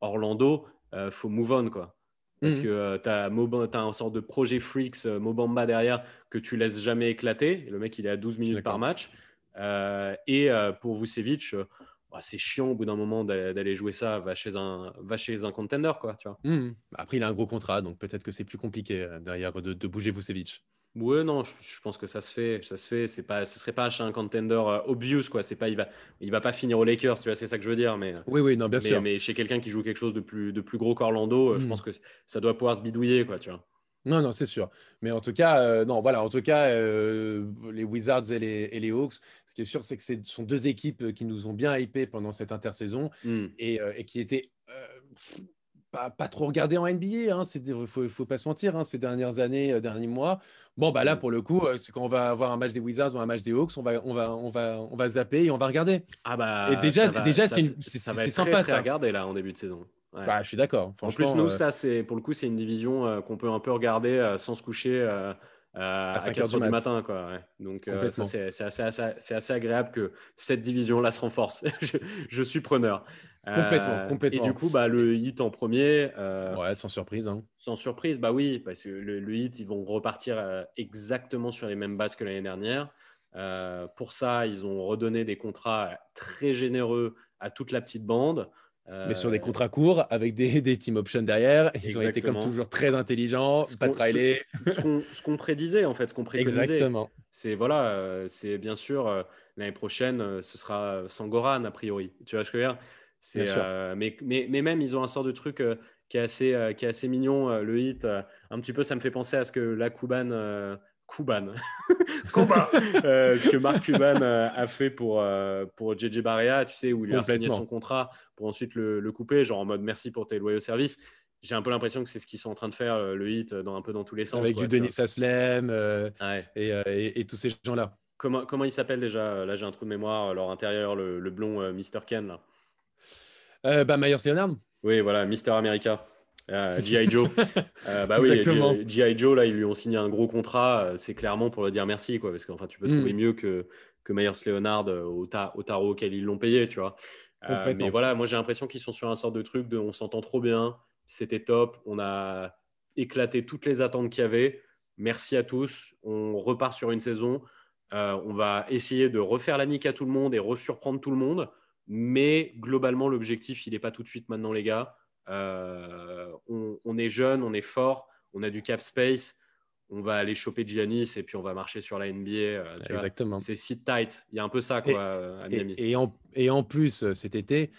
Orlando, faut move on, quoi. Parce Mhm. que euh, tu as, un sorte de projet freaks euh, Mobamba derrière que tu laisses jamais éclater. Le mec, il est à 12 minutes par match. Euh, et euh, pour Vucevic, euh, bah, c'est chiant au bout d'un moment d'aller jouer ça. Va chez un, va chez un contender, quoi. Tu vois. Mhm. Après, il a un gros contrat, donc peut-être que c'est plus compliqué derrière de, de bouger Vucevic. Ouais, non, je, je pense que ça se fait. Ça se fait. C'est pas, ce serait pas chez un contender euh, obvious, quoi. C'est pas, il va, il va pas finir aux Lakers, tu vois. C'est ça que je veux dire. Mais, Oui, oui, non, bien mais, sûr. mais chez quelqu'un qui joue quelque chose de plus, de plus gros qu'Orlando, euh, je Hmm. pense que ça doit pouvoir se bidouiller, quoi, tu vois. Non, non, c'est sûr. Mais en tout cas, euh, non, voilà, en tout cas, euh, les Wizards et les, et les Hawks, ce qui est sûr, c'est que ce sont deux équipes qui nous ont bien hypés pendant cette intersaison Hmm. et, euh, et qui étaient euh, pas, pas trop regardées en NBA. Hein, il faut, faut pas se mentir, hein, ces dernières années, euh, derniers mois. Bon, bah là, Mm. pour le coup, euh, c'est quand on va avoir un match des Wizards ou un match des Hawks, on va, on va, on va, on va zapper et on va regarder. Ah bah. Et déjà- va- déjà, ça- c'est sympa, très, très ça. regardé là en début de saison. Ouais. Bah, je suis d'accord. En plus, nous, euh, ça, c'est pour le coup, c'est une division euh, qu'on peut un peu regarder euh, sans se coucher euh, euh, à, 5 4 heures du mat. matin. Quoi, ouais. Donc, euh, ça, c'est c'est assez, assez- c'est assez agréable que cette division-là se renforce. je, je suis preneur. Complètement, complètement. Et du coup, bah, le hit en premier, euh, ouais, sans surprise. hein. sans surprise, bah oui, parce que le, le hit, ils vont repartir euh, exactement sur les mêmes bases que l'année dernière. Euh, pour ça, ils ont redonné des contrats très généreux à toute la petite bande. Mais sur des Euh, contrats courts, avec des, des team options derrière. Ils ont été comme toujours très intelligents. Ce Pat qu'on- ce- qu'on prédisait en fait, ce qu'on préconisait. Exactement. C'est voilà, euh, c'est bien sûr euh, l'année prochaine, ce sera Sangoran a priori. Tu vois ce que je veux dire? C'est, Bien sûr. euh, mais, mais, mais même ils ont un sort de truc euh, qui est assez euh, qui est assez mignon. le hit, un petit peu, ça me fait penser à ce que la Kuban. Kuban. Euh, ce que Marc Cuban euh, a fait pour, euh, pour JJ Barea, tu sais, où il a signé son contrat pour ensuite le, le couper, genre en mode merci pour tes loyaux services. J'ai un peu l'impression que c'est ce qu'ils sont en train de faire, le hit, dans, un peu dans tous les sens. Avec quoi, du. Denis Aslem euh, Ouais. et, et- et tous ces gens-là. Comment, comment il s'appelle déjà Là, j'ai un trou de mémoire. Leur intérieur, le, le blond euh, Mr. Ken. Là. Euh, bah, Myers Leonard. Oui, voilà, Mr. America. Euh, G.I. Joe. Euh, bah oui, G.I. Joe, là, ils lui ont signé un gros contrat. euh, C'est clairement pour le dire merci, quoi. Parce que enfin, tu peux Mm. trouver mieux que, que Myers Leonard au, ta- au tarot auquel ils l'ont payé, tu vois. Euh, mais voilà, moi, j'ai l'impression qu'ils sont sur un sort de truc de on s'entend trop bien. C'était top. On a éclaté toutes les attentes qu'il y avait. Merci à tous. On repart sur une saison. On va essayer de refaire la nique à tout le monde et resurprendre tout le monde. Mais globalement, l'objectif, il n'est pas tout de suite maintenant, les gars. Euh, on, on est jeune, on est fort, on a du cap space. On va aller choper Giannis et puis on va marcher sur la NBA. euh, tu. Exactement. C'est sit tight. Il y a un peu ça, quoi, euh, à Miami. Et, et en, et en plus, cet été,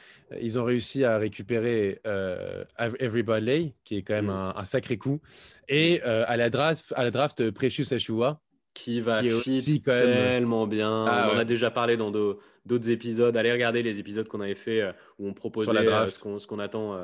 ils ont réussi à récupérer euh, Ev- Everybody, qui est quand même Mm. un, un sacré coup, et euh, à, la draft, à la draft, Precious Achua. qui va qui aussi quand même- tellement bien. Ah on en a déjà parlé dans d'au- d'autres épisodes. Allez regarder les épisodes qu'on avait fait où on proposait ce qu'on attend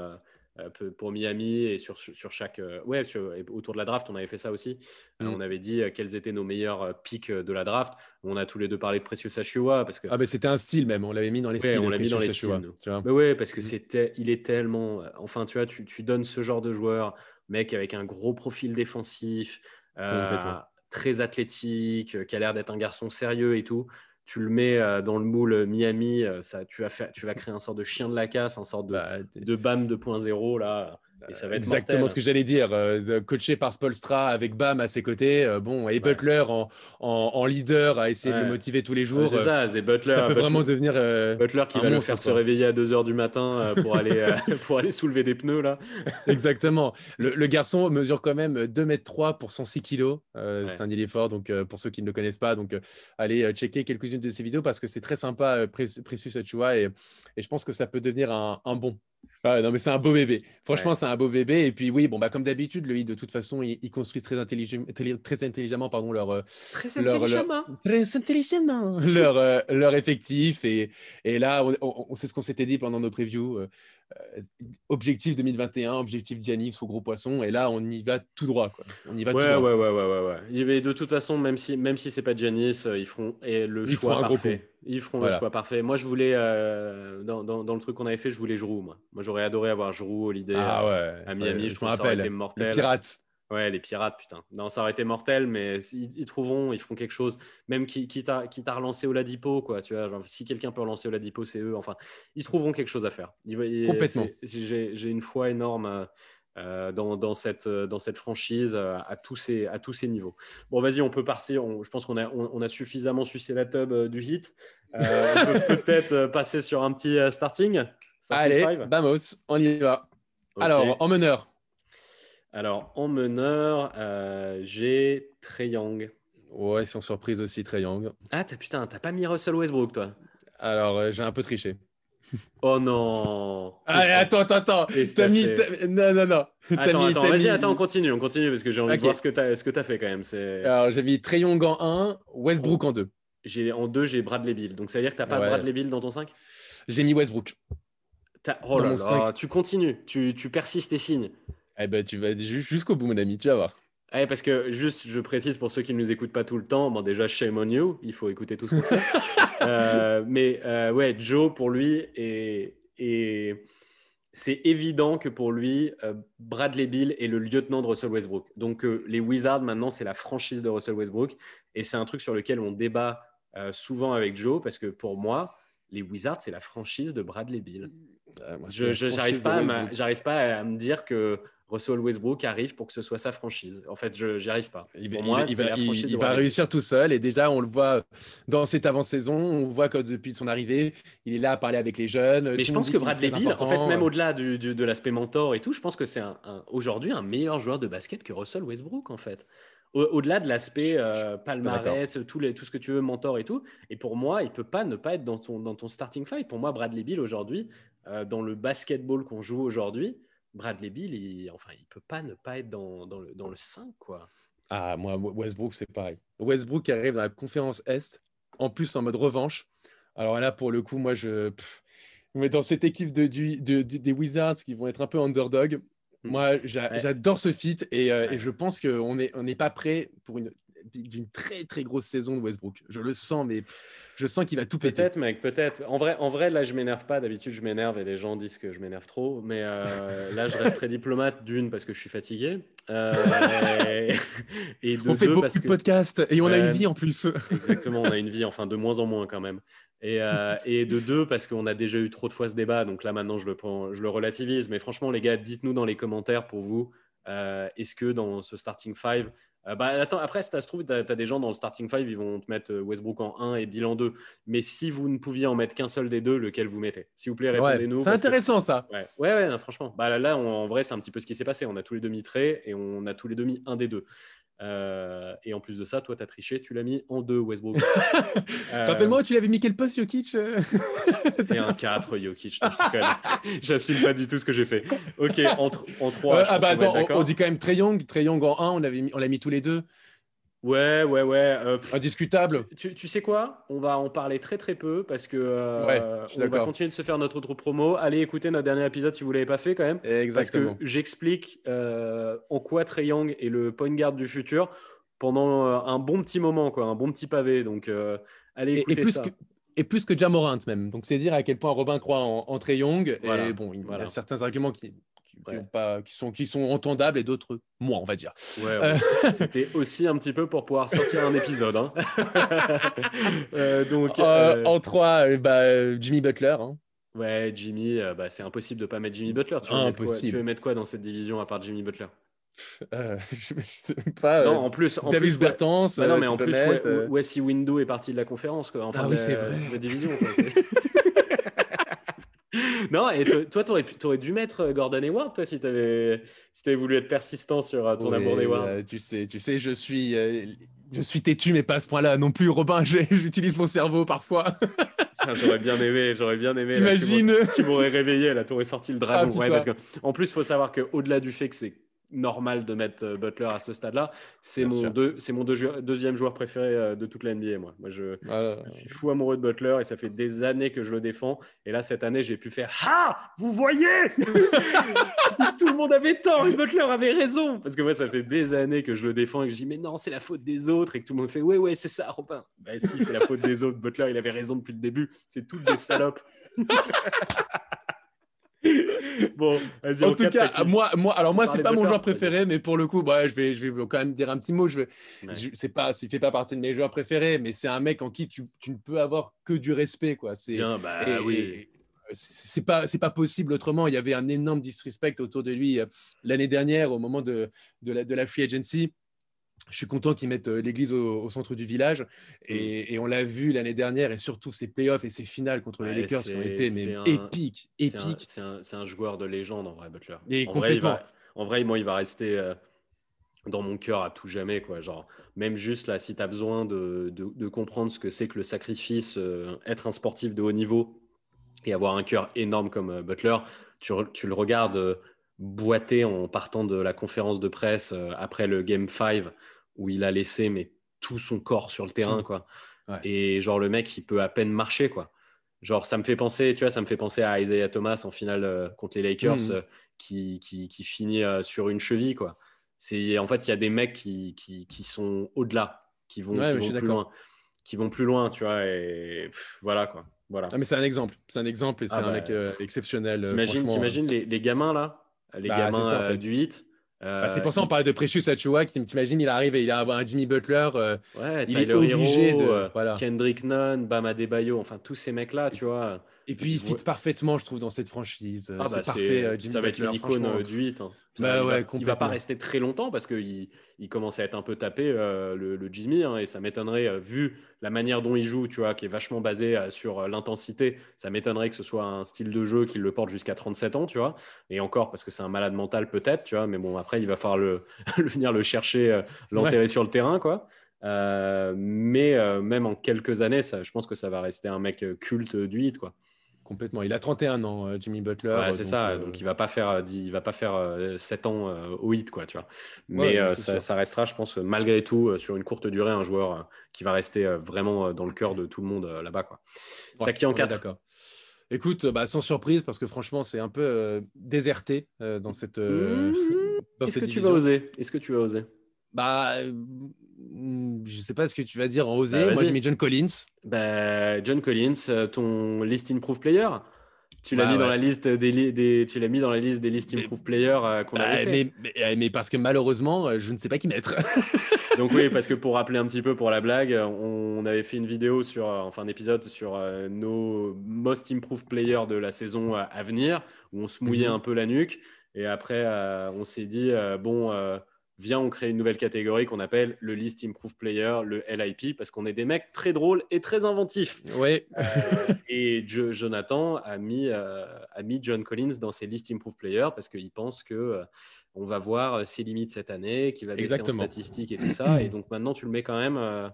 pour Miami et sur, sur chaque. euh, ouais, sur- autour de la draft, on avait fait ça aussi. Euh, Mm. on avait dit euh, quels étaient nos meilleurs euh, picks euh, de la draft. On a tous les deux parlé de Precious Achua parce que. Ah, ben c'était un style même, on l'avait mis dans les Ouais, styles. on l'a mis dans les styles, tu vois. Mais ouais, parce que Mm. c'était, il est tellement. euh, Enfin, tu vois, tu, tu donnes ce genre de joueur, mec avec un gros profil défensif, euh, très athlétique, euh, qui a l'air d'être un garçon sérieux et tout. Tu le mets euh, dans le moule Miami, euh, ça, tu vas faire, tu vas créer un sort de chien de la casse, un sort de, Bah, de BAM 2.0 là, et ça va être Exactement mortel. ce que j'allais dire. euh, coaché par Spolstra avec Bam à ses côtés. euh, bon, et Ouais. Butler en, en, en leader à essayer de Ouais. le motiver tous les Ouais, jours. c'est euh, ça, c'est Butler. ça peut Butler- vraiment devenir. euh, Butler qui un va le faire se réveiller à 2h du matin euh, pour, aller, euh, pour aller soulever des pneus là. Exactement. Le, le garçon mesure quand même 2 m 3 pour 106 kilos. Euh, Ouais. C'est un il est fort. Donc, euh, pour ceux qui ne le connaissent pas, donc euh, allez euh, checker quelques-unes de ses vidéos parce que c'est très sympa, euh, Precious Achua, et, et je pense que ça peut devenir un, un bon. Ah, non, mais c'est un beau bébé. Franchement, Ouais. c'est un beau bébé. Et puis, oui, bon, bah, comme d'habitude, le hit, de toute façon, ils, ils construisent très, intelligem- très, intelligemment pardon, leur, euh, Très leur, leur- très intelligemment leur, euh, leur effectif. Et, et là, on, on- on sait ce qu'on s'était dit pendant nos previews. Euh, objectif 2021, objectif Giannis au gros poisson. Et là, on y va tout droit. Quoi. On y va Ouais, tout droit. ouais, ouais, ouais, ouais, ouais. De toute façon, même si, même si c'est pas Giannis, euh, ils feront et le Ils choix feront parfait. Ils feront Voilà. le choix parfait. Moi, je voulais, euh, dans, dans, dans le truc qu'on avait fait, je voulais Giroud, moi. Moi, j'aurais adoré avoir Giroud, Holiday Ah ouais, à ça, Miami. je Je me ça rappelle. été Les mortel. Ouais, les pirates, putain. Non, ça aurait été mortel, mais ils, ils trouveront, ils feront quelque chose. Même qui, quitte, à, quitte à relancer Oladipo, quoi. Tu vois, genre, si quelqu'un peut relancer Oladipo, c'est eux. Enfin, ils trouveront quelque chose à faire. Ils- Complètement. J'ai une foi énorme euh, euh, dans, dans, cette, euh, dans cette franchise euh, à, tous ces, à tous ces niveaux. Bon, vas-y, on peut partir. On- je pense qu'on a, on, on a suffisamment sucé la tub euh, du hit. On peut peut-être passer sur un petit starting. starting Allez, five. vamos, on y va. Alors, en meneur. Alors, en meneur, euh, j'ai Trey Young. Ouais, sans surprise aussi, Trey Young. Ah, t'as, putain, t'as pas mis Russell Westbrook, toi? Alors, euh, j'ai un peu triché. Oh non Allez, attends, attends, attends. T'as mis. t'as Non, non, non. T'as Attends, mis- attends, vas-y, mis- attends, on continue, on continue, parce que j'ai envie de voir ce que t'as, ce que t'as fait quand même. C'est... Alors, j'ai mis Trey Young en 1, Westbrook en 2. J'ai, en deux, j'ai Bradley Bill. Donc, ça veut dire que t'as pas Ouais. Bradley Bill dans ton 5 J'ai mis Westbrook. T'as- Oh là là, tu continues, tu, tu persistes tes signes. Eh ben, tu vas ju- jusqu'au bout, mon ami, tu vas voir. Ouais, parce que juste, je précise pour ceux qui ne nous écoutent pas tout le temps, bon déjà shame on you, il faut écouter tout ce qu'on fait. Euh, mais euh, ouais, Joe pour lui et, et c'est évident que pour lui, euh, Bradley Bill est le lieutenant de Russell Westbrook. Donc euh, les Wizards maintenant c'est la franchise de Russell Westbrook et c'est un truc sur lequel on débat souvent avec Joe parce que pour moi, les Wizards c'est la franchise de Bradley Bill. Moi, Je de pas, à pas à me dire que Russell Westbrook arrive pour que ce soit sa franchise. En fait, je j'y arrive pas. Il, moi, il va, il- va réussir tout seul. Et déjà, on le voit dans cette avant-saison. On voit que depuis son arrivée, il est là à parler avec les jeunes. Mais Tout je pense que Bradley Bill, en fait, même au-delà du- du- de l'aspect mentor et tout, je pense que c'est un, un- aujourd'hui un meilleur joueur de basket que Russell Westbrook, en fait. Au- Au-delà de l'aspect euh, palmarès, tout, les- tout ce que tu veux, mentor et tout. Et pour moi, il peut pas ne pas être dans, son, dans ton starting five. Pour moi, Bradley Bill, aujourd'hui, euh, dans le basketball qu'on joue aujourd'hui, Bradley Bill, il, enfin, il peut pas ne pas être dans, dans le, dans le 5, quoi. Ah, moi, Westbrook, c'est pareil. Westbrook qui arrive dans la conférence Est, en plus en mode revanche. Alors là, pour le coup, moi, je. pff, mais dans cette équipe de, du- de- de- des Wizards qui vont être un peu underdog, Mm. moi, Ouais. j'adore ce fit et, euh, Ouais. et je pense qu'on n'est on n'est pas prêt pour une d'une très très grosse saison de Westbrook. Je le sens, mais pff, je sens qu'il va tout péter. Peut-être, mec, peut-être. En vrai, en vrai, là, je m'énerve pas. D'habitude, je m'énerve et les gens disent que je m'énerve trop. Mais euh, là, je reste très diplomate d'une parce que je suis fatigué. Euh, et de On fait deux beaucoup parce de que podcasts et on a une vie en plus. exactement, on a une vie, enfin de moins en moins quand même. Et, euh, et de deux parce qu'on a déjà eu trop de fois ce débat. Donc là, maintenant, je le prends, je le relativise. Mais franchement, les gars, dites-nous dans les commentaires pour vous, euh, est-ce que dans ce starting five euh, bah, attends, après, si ça se trouve, tu as, des gens dans le starting five, ils vont te mettre euh, Westbrook en 1 et Bill en 2. Mais si vous ne pouviez en mettre qu'un seul des deux, lequel vous mettez? S'il vous plaît, Ouais, répondez-nous. c'est que- intéressant ça. Ouais, ouais, ouais, non, franchement. Bah, là, là, on- en vrai, c'est un petit peu ce qui s'est passé. On a tous les Trey et on a tous les deux mis un des deux. Euh, et en plus de ça, toi, tu as triché, tu l'as mis en deux, Westbrook. Euh, Rappelle-moi, tu l'avais mis quel poste, Jokic euh C'est un 4, Jokic. J'assume pas du tout ce que j'ai fait. Ok, en, en 3. Euh, ah bah attends, on, on dit quand même Trey Young, Trey Young en 1, on l'avait mis- on l'a mis tous les deux. Ouais, ouais, ouais. euh, Indiscutable. tu, tu sais quoi? On va en parler très très peu parce que euh, Ouais, on va continuer de se faire notre autre promo. Allez écouter notre dernier épisode si vous l'avez pas fait quand même. Exactement. Parce que j'explique euh, en quoi Trey Young est le point guard du futur pendant euh, un bon petit moment, quoi, un bon petit pavé. Donc, allez Et, et écouter plus ça. que, et plus que Jamorant même. Donc c'est dire à quel point Robin croit en, en Trey Young. Voilà, Et bon, il y a certains arguments qui, qui, qui Ouais. ont pas, qui, sont, qui sont entendables et d'autres moins, on va dire. Ouais, Euh. C'était aussi un petit peu pour pouvoir sortir un épisode. hein. Euh, donc, Euh, En 3, bah, Jimmy Butler. hein. ouais, Jimmy, bah, c'est impossible de pas mettre Jimmy Butler. Tu veux, mettre quoi, Impossible. tu veux mettre quoi dans cette division à part Jimmy Butler? Euh, je, je sais pas. Non, en plus, en Davis plus, ouais. Bertans. Bah non, mais en plus, mettre, ouais, euh, Window est parti de la conférence. Quoi. Enfin, Ah oui, c'est vrai. la division. quoi. non, et to- toi, tu aurais, dû mettre euh, Gordon Hayward, toi, si tu avais, si avais voulu être persistant sur euh, ton oui, amour d'Hayward. euh, tu sais, tu sais, je suis, euh, je suis têtu, mais pas à ce point-là non plus, Robin. J'utilise mon cerveau parfois. J'aurais bien aimé, j'aurais bien aimé. T'imagines Tu m'aurais- réveillé, là, t'aurais sorti le dragon. Ah, Ouais, parce que, en plus, il faut savoir qu'au-delà du fait que c'est normal de mettre euh, Butler à ce stade-là, c'est mon, deux- c'est mon deux- deuxième joueur préféré euh, de toute la NBA, moi. Moi, je, Voilà. Je suis fou amoureux de Butler et ça fait des années que je le défends. Et là, cette année, j'ai pu faire Ah Vous voyez Tout le monde avait tort et Butler avait raison. Parce que moi, ça fait des années que je le défends et que je dis Mais non, c'est la faute des autres. Et que tout le monde fait Ouais, ouais, c'est ça, Robin. Bah, si, c'est la faute des autres. Butler, il avait raison depuis le début. C'est toutes des salopes. bon, vas-y, En on tout cas, qui moi, moi, alors moi, c'est pas mon joueur préféré, mais pour le coup, bah, je vais, je vais quand même dire un petit mot. Je vais, Ouais. je- c'est pas, il fait pas partie de mes joueurs préférés, mais c'est un mec en qui tu, tu ne peux avoir que du respect, quoi. C'est, Bien, bah et- oui. et- c'est c'est pas, c'est pas possible autrement. Il y avait un énorme disrespect autour de lui euh, l'année dernière au moment de, de la, de la free agency. Je suis content qu'ils mettent euh, l'église au, au centre du village. Et, et on l'a vu l'année dernière, et surtout ses playoffs et ses finales contre les Ouais, Lakers qui ont été mais un- épiques, C'est un, épiques. c'est un- joueur de légende en vrai, Butler. Et en vrai, il va, en vrai, moi, il va rester euh, dans mon cœur à tout jamais. Quoi. Genre, même juste là, si tu as besoin de, de, comprendre ce que c'est que le sacrifice, euh, être un sportif de haut niveau et avoir un cœur énorme comme euh, Butler, tu, tu, le regardes boiter en partant de la conférence de presse après le Game 5 où il a laissé mais, tout son corps sur le terrain. Quoi. Et genre, le mec, il peut à peine marcher. quoi. Genre, ça me fait penser, tu vois, ça me fait penser à Isaiah Thomas en finale contre les Lakers. Mmh qui, qui, finit euh, sur une cheville. Quoi. C'est, en fait, il y a des mecs qui, qui, sont au-delà, qui vont, qui vont plus loin. Qui vont plus loin, tu vois. Et voilà, quoi. Voilà. Ah, mais c'est un exemple. C'est un exemple et c'est ah un bah, mec euh, exceptionnel. Euh, t'imagines, les, les, gamins, là Les bah, gamins du 8 bah, c'est pour ça qu'on parlait de Precious Achua. T'imagines, il arrive et il a un Jimmy Butler. ouais, il est obligé de. Voilà. Kendrick Nunn, Bam Adebayo, enfin tous ces mecs-là, tu vois. Et puis, il fit parfaitement, je trouve, dans cette franchise. Ah c'est bah, parfait, euh, Ça va être une icône euh, du 8. Hein. Bah il, ne va, pas rester très longtemps parce qu'il il commence à être un peu tapé, euh, le, Jimmy. Hein, et ça m'étonnerait, vu la manière dont il joue, tu vois, qui est vachement basée sur l'intensité, ça m'étonnerait que ce soit un style de jeu qui le porte jusqu'à 37 ans, tu vois. Et encore, parce que c'est un malade mental peut-être, tu vois. Mais bon, après, il va falloir le, venir le chercher, l'enterrer sur le terrain, quoi. mais même en quelques années, ça, je pense que ça va rester un mec culte du 8, quoi. Complètement. Il a 31 ans, euh, Jimmy Butler. c'est ça. Euh, donc il va pas faire, il va pas faire 7 ans au hit, quoi, tu vois. Mais ça, restera, je pense, malgré tout, sur une courte durée, un joueur qui va rester vraiment dans le cœur de tout le monde là-bas, quoi. T'as qui en 4 D'accord. Écoute, bah, sans surprise, parce que franchement, c'est un peu déserté dans cette, mmh. Est-ce que tu vas oser? Est-ce que tu vas oser? Bah, je sais pas ce que tu vas dire en osé. Bah, Moi, j'ai mis John Collins. Bah, John Collins, euh, ton list improve player. Tu l'as bah, mis dans la liste des, des tu l'as mis dans la liste des list improve players euh, qu'on avait bah, fait. Mais, euh, mais, parce que malheureusement, je ne sais pas qui mettre. Donc oui, parce que pour rappeler un petit peu pour la blague, on avait fait une vidéo sur, enfin un épisode sur nos most improved players de la saison à venir, où on se mouillait mhm. un peu la nuque. Et après, on s'est dit bon viens, on crée une nouvelle catégorie qu'on appelle le List Improve Player, le LIP, parce qu'on est des mecs très drôles et très inventifs. Oui. Euh, et Jonathan a mis, euh, a mis John Collins dans ses List Improve Player parce qu'il pense que euh, on va voir ses limites cette année, qu'il va baisser en statistiques et tout ça. Et donc maintenant, tu le mets quand même.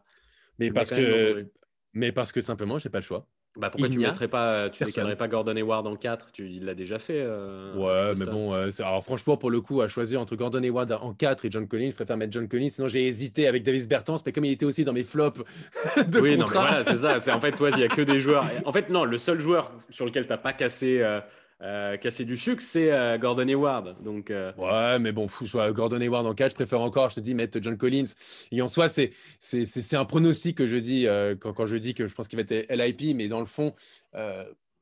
mais, parce que, mais parce que simplement, je n'ai pas le choix. Bah pourquoi tu ne mettrais pas, tu décalerais pas Gordon Hayward en 4 tu, Il l'a déjà fait. Euh, ouais, mais bon, euh, alors franchement, pour le coup, à choisir entre Gordon Hayward en 4 et John Collins, je préfère mettre John Collins. Sinon, j'ai hésité avec Davis Bertans, mais comme il était aussi dans mes flops de Oui, non, mais voilà, c'est ça. C'est en fait, toi, il n'y a que des joueurs. En fait, non, le seul joueur sur lequel tu n'as pas cassé. Euh, euh, casser du sucre, c'est euh, Gordon Hayward. Donc, euh, Ouais, mais bon, fou, Gordon Hayward en 4, je préfère encore, je te dis, mettre John Collins. Et en soi, c'est, c'est, un pronostic que je dis quand, quand, je dis que je pense qu'il va être LIP, mais dans le fond,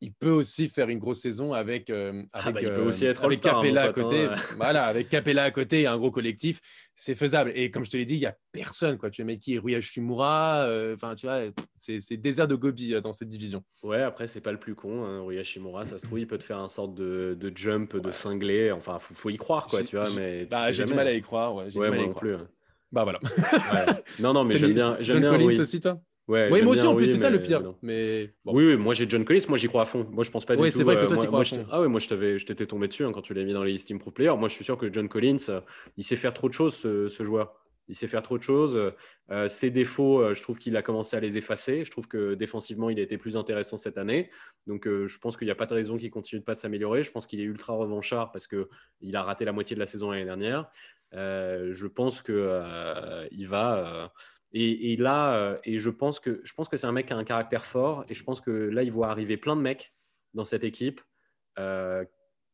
il peut aussi faire une grosse saison avec, euh, ah avec, bah, aussi être avec hein, Capella à côté. Hein. voilà, avec Capella à côté et un gros collectif, c'est faisable. Et comme je te l'ai dit, il n'y a personne. Quoi. Tu es qui Rui Hashimura, euh, enfin, tu vois, c'est désert de Gobi euh, dans cette division. Ouais, après, c'est pas le plus con. Hein. Rui Hashimura, ça se trouve, il peut te faire un sorte de, de jump, de cinglé. Enfin, faut, faut y croire, quoi, tu vois. Mais bah, j'ai du mal à y croire. Ouais, ouais moi non plus. Bah voilà. Non, non, mais j'aime bien. John bien, Collins aussi, toi? Ouais, oui, moi aussi, en plus, c'est ça le pire. Mais oui, oui, moi j'ai John Collins, moi j'y crois à fond. Moi je pense pas du tout. Oui, c'est vrai que toi, euh, tu crois à fond. Ah oui, moi je t'étais tombé dessus hein, quand tu l'as mis dans les Steam Pro Players. Moi je suis sûr que John Collins, euh, il sait faire trop de choses, ce, joueur. Il sait faire trop de choses. Euh, ses défauts, je trouve qu'il a commencé à les effacer. Je trouve que défensivement, il a été plus intéressant cette année. Donc, je pense qu'il n'y a pas de raison qu'il continue de pas s'améliorer. Je pense qu'il est ultra revanchard parce qu'il a raté la moitié de la saison l'année dernière. je pense qu'il va et, là, euh, et je pense que je pense que c'est un mec qui a un caractère fort. Et je pense que là, il voit arriver plein de mecs dans cette équipe. Euh,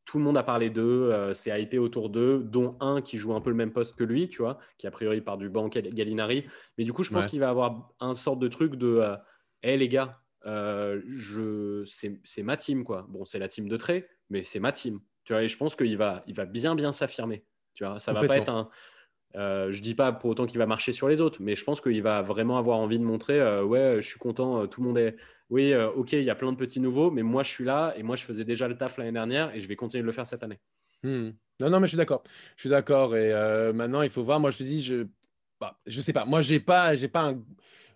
tout le monde a parlé d'eux, euh, c'est hypé autour d'eux, dont un qui joue un peu le même poste que lui, tu vois, qui a priori part du banc Gallinari. Mais du coup, je pense qu'il va avoir un sorte de truc de Hé les gars, je... c'est ma team, quoi. Bon, c'est la team de trait, mais c'est ma team. Tu vois, et je pense qu'il va, il va bien, bien s'affirmer. Tu vois, ça va pas être un euh, je dis pas pour autant qu'il va marcher sur les autres, mais je pense qu'il va vraiment avoir envie de montrer euh, ouais, je suis content, euh, tout le monde est. Oui, ok, il y a plein de petits nouveaux, mais moi je suis là et moi je faisais déjà le taf l'année dernière et je vais continuer de le faire cette année. Hmm. Non, non, mais je suis d'accord. Je suis d'accord. Et maintenant, il faut voir. Moi, je te dis, je, bah, je sais pas. Moi, j'ai pas, j'ai pas un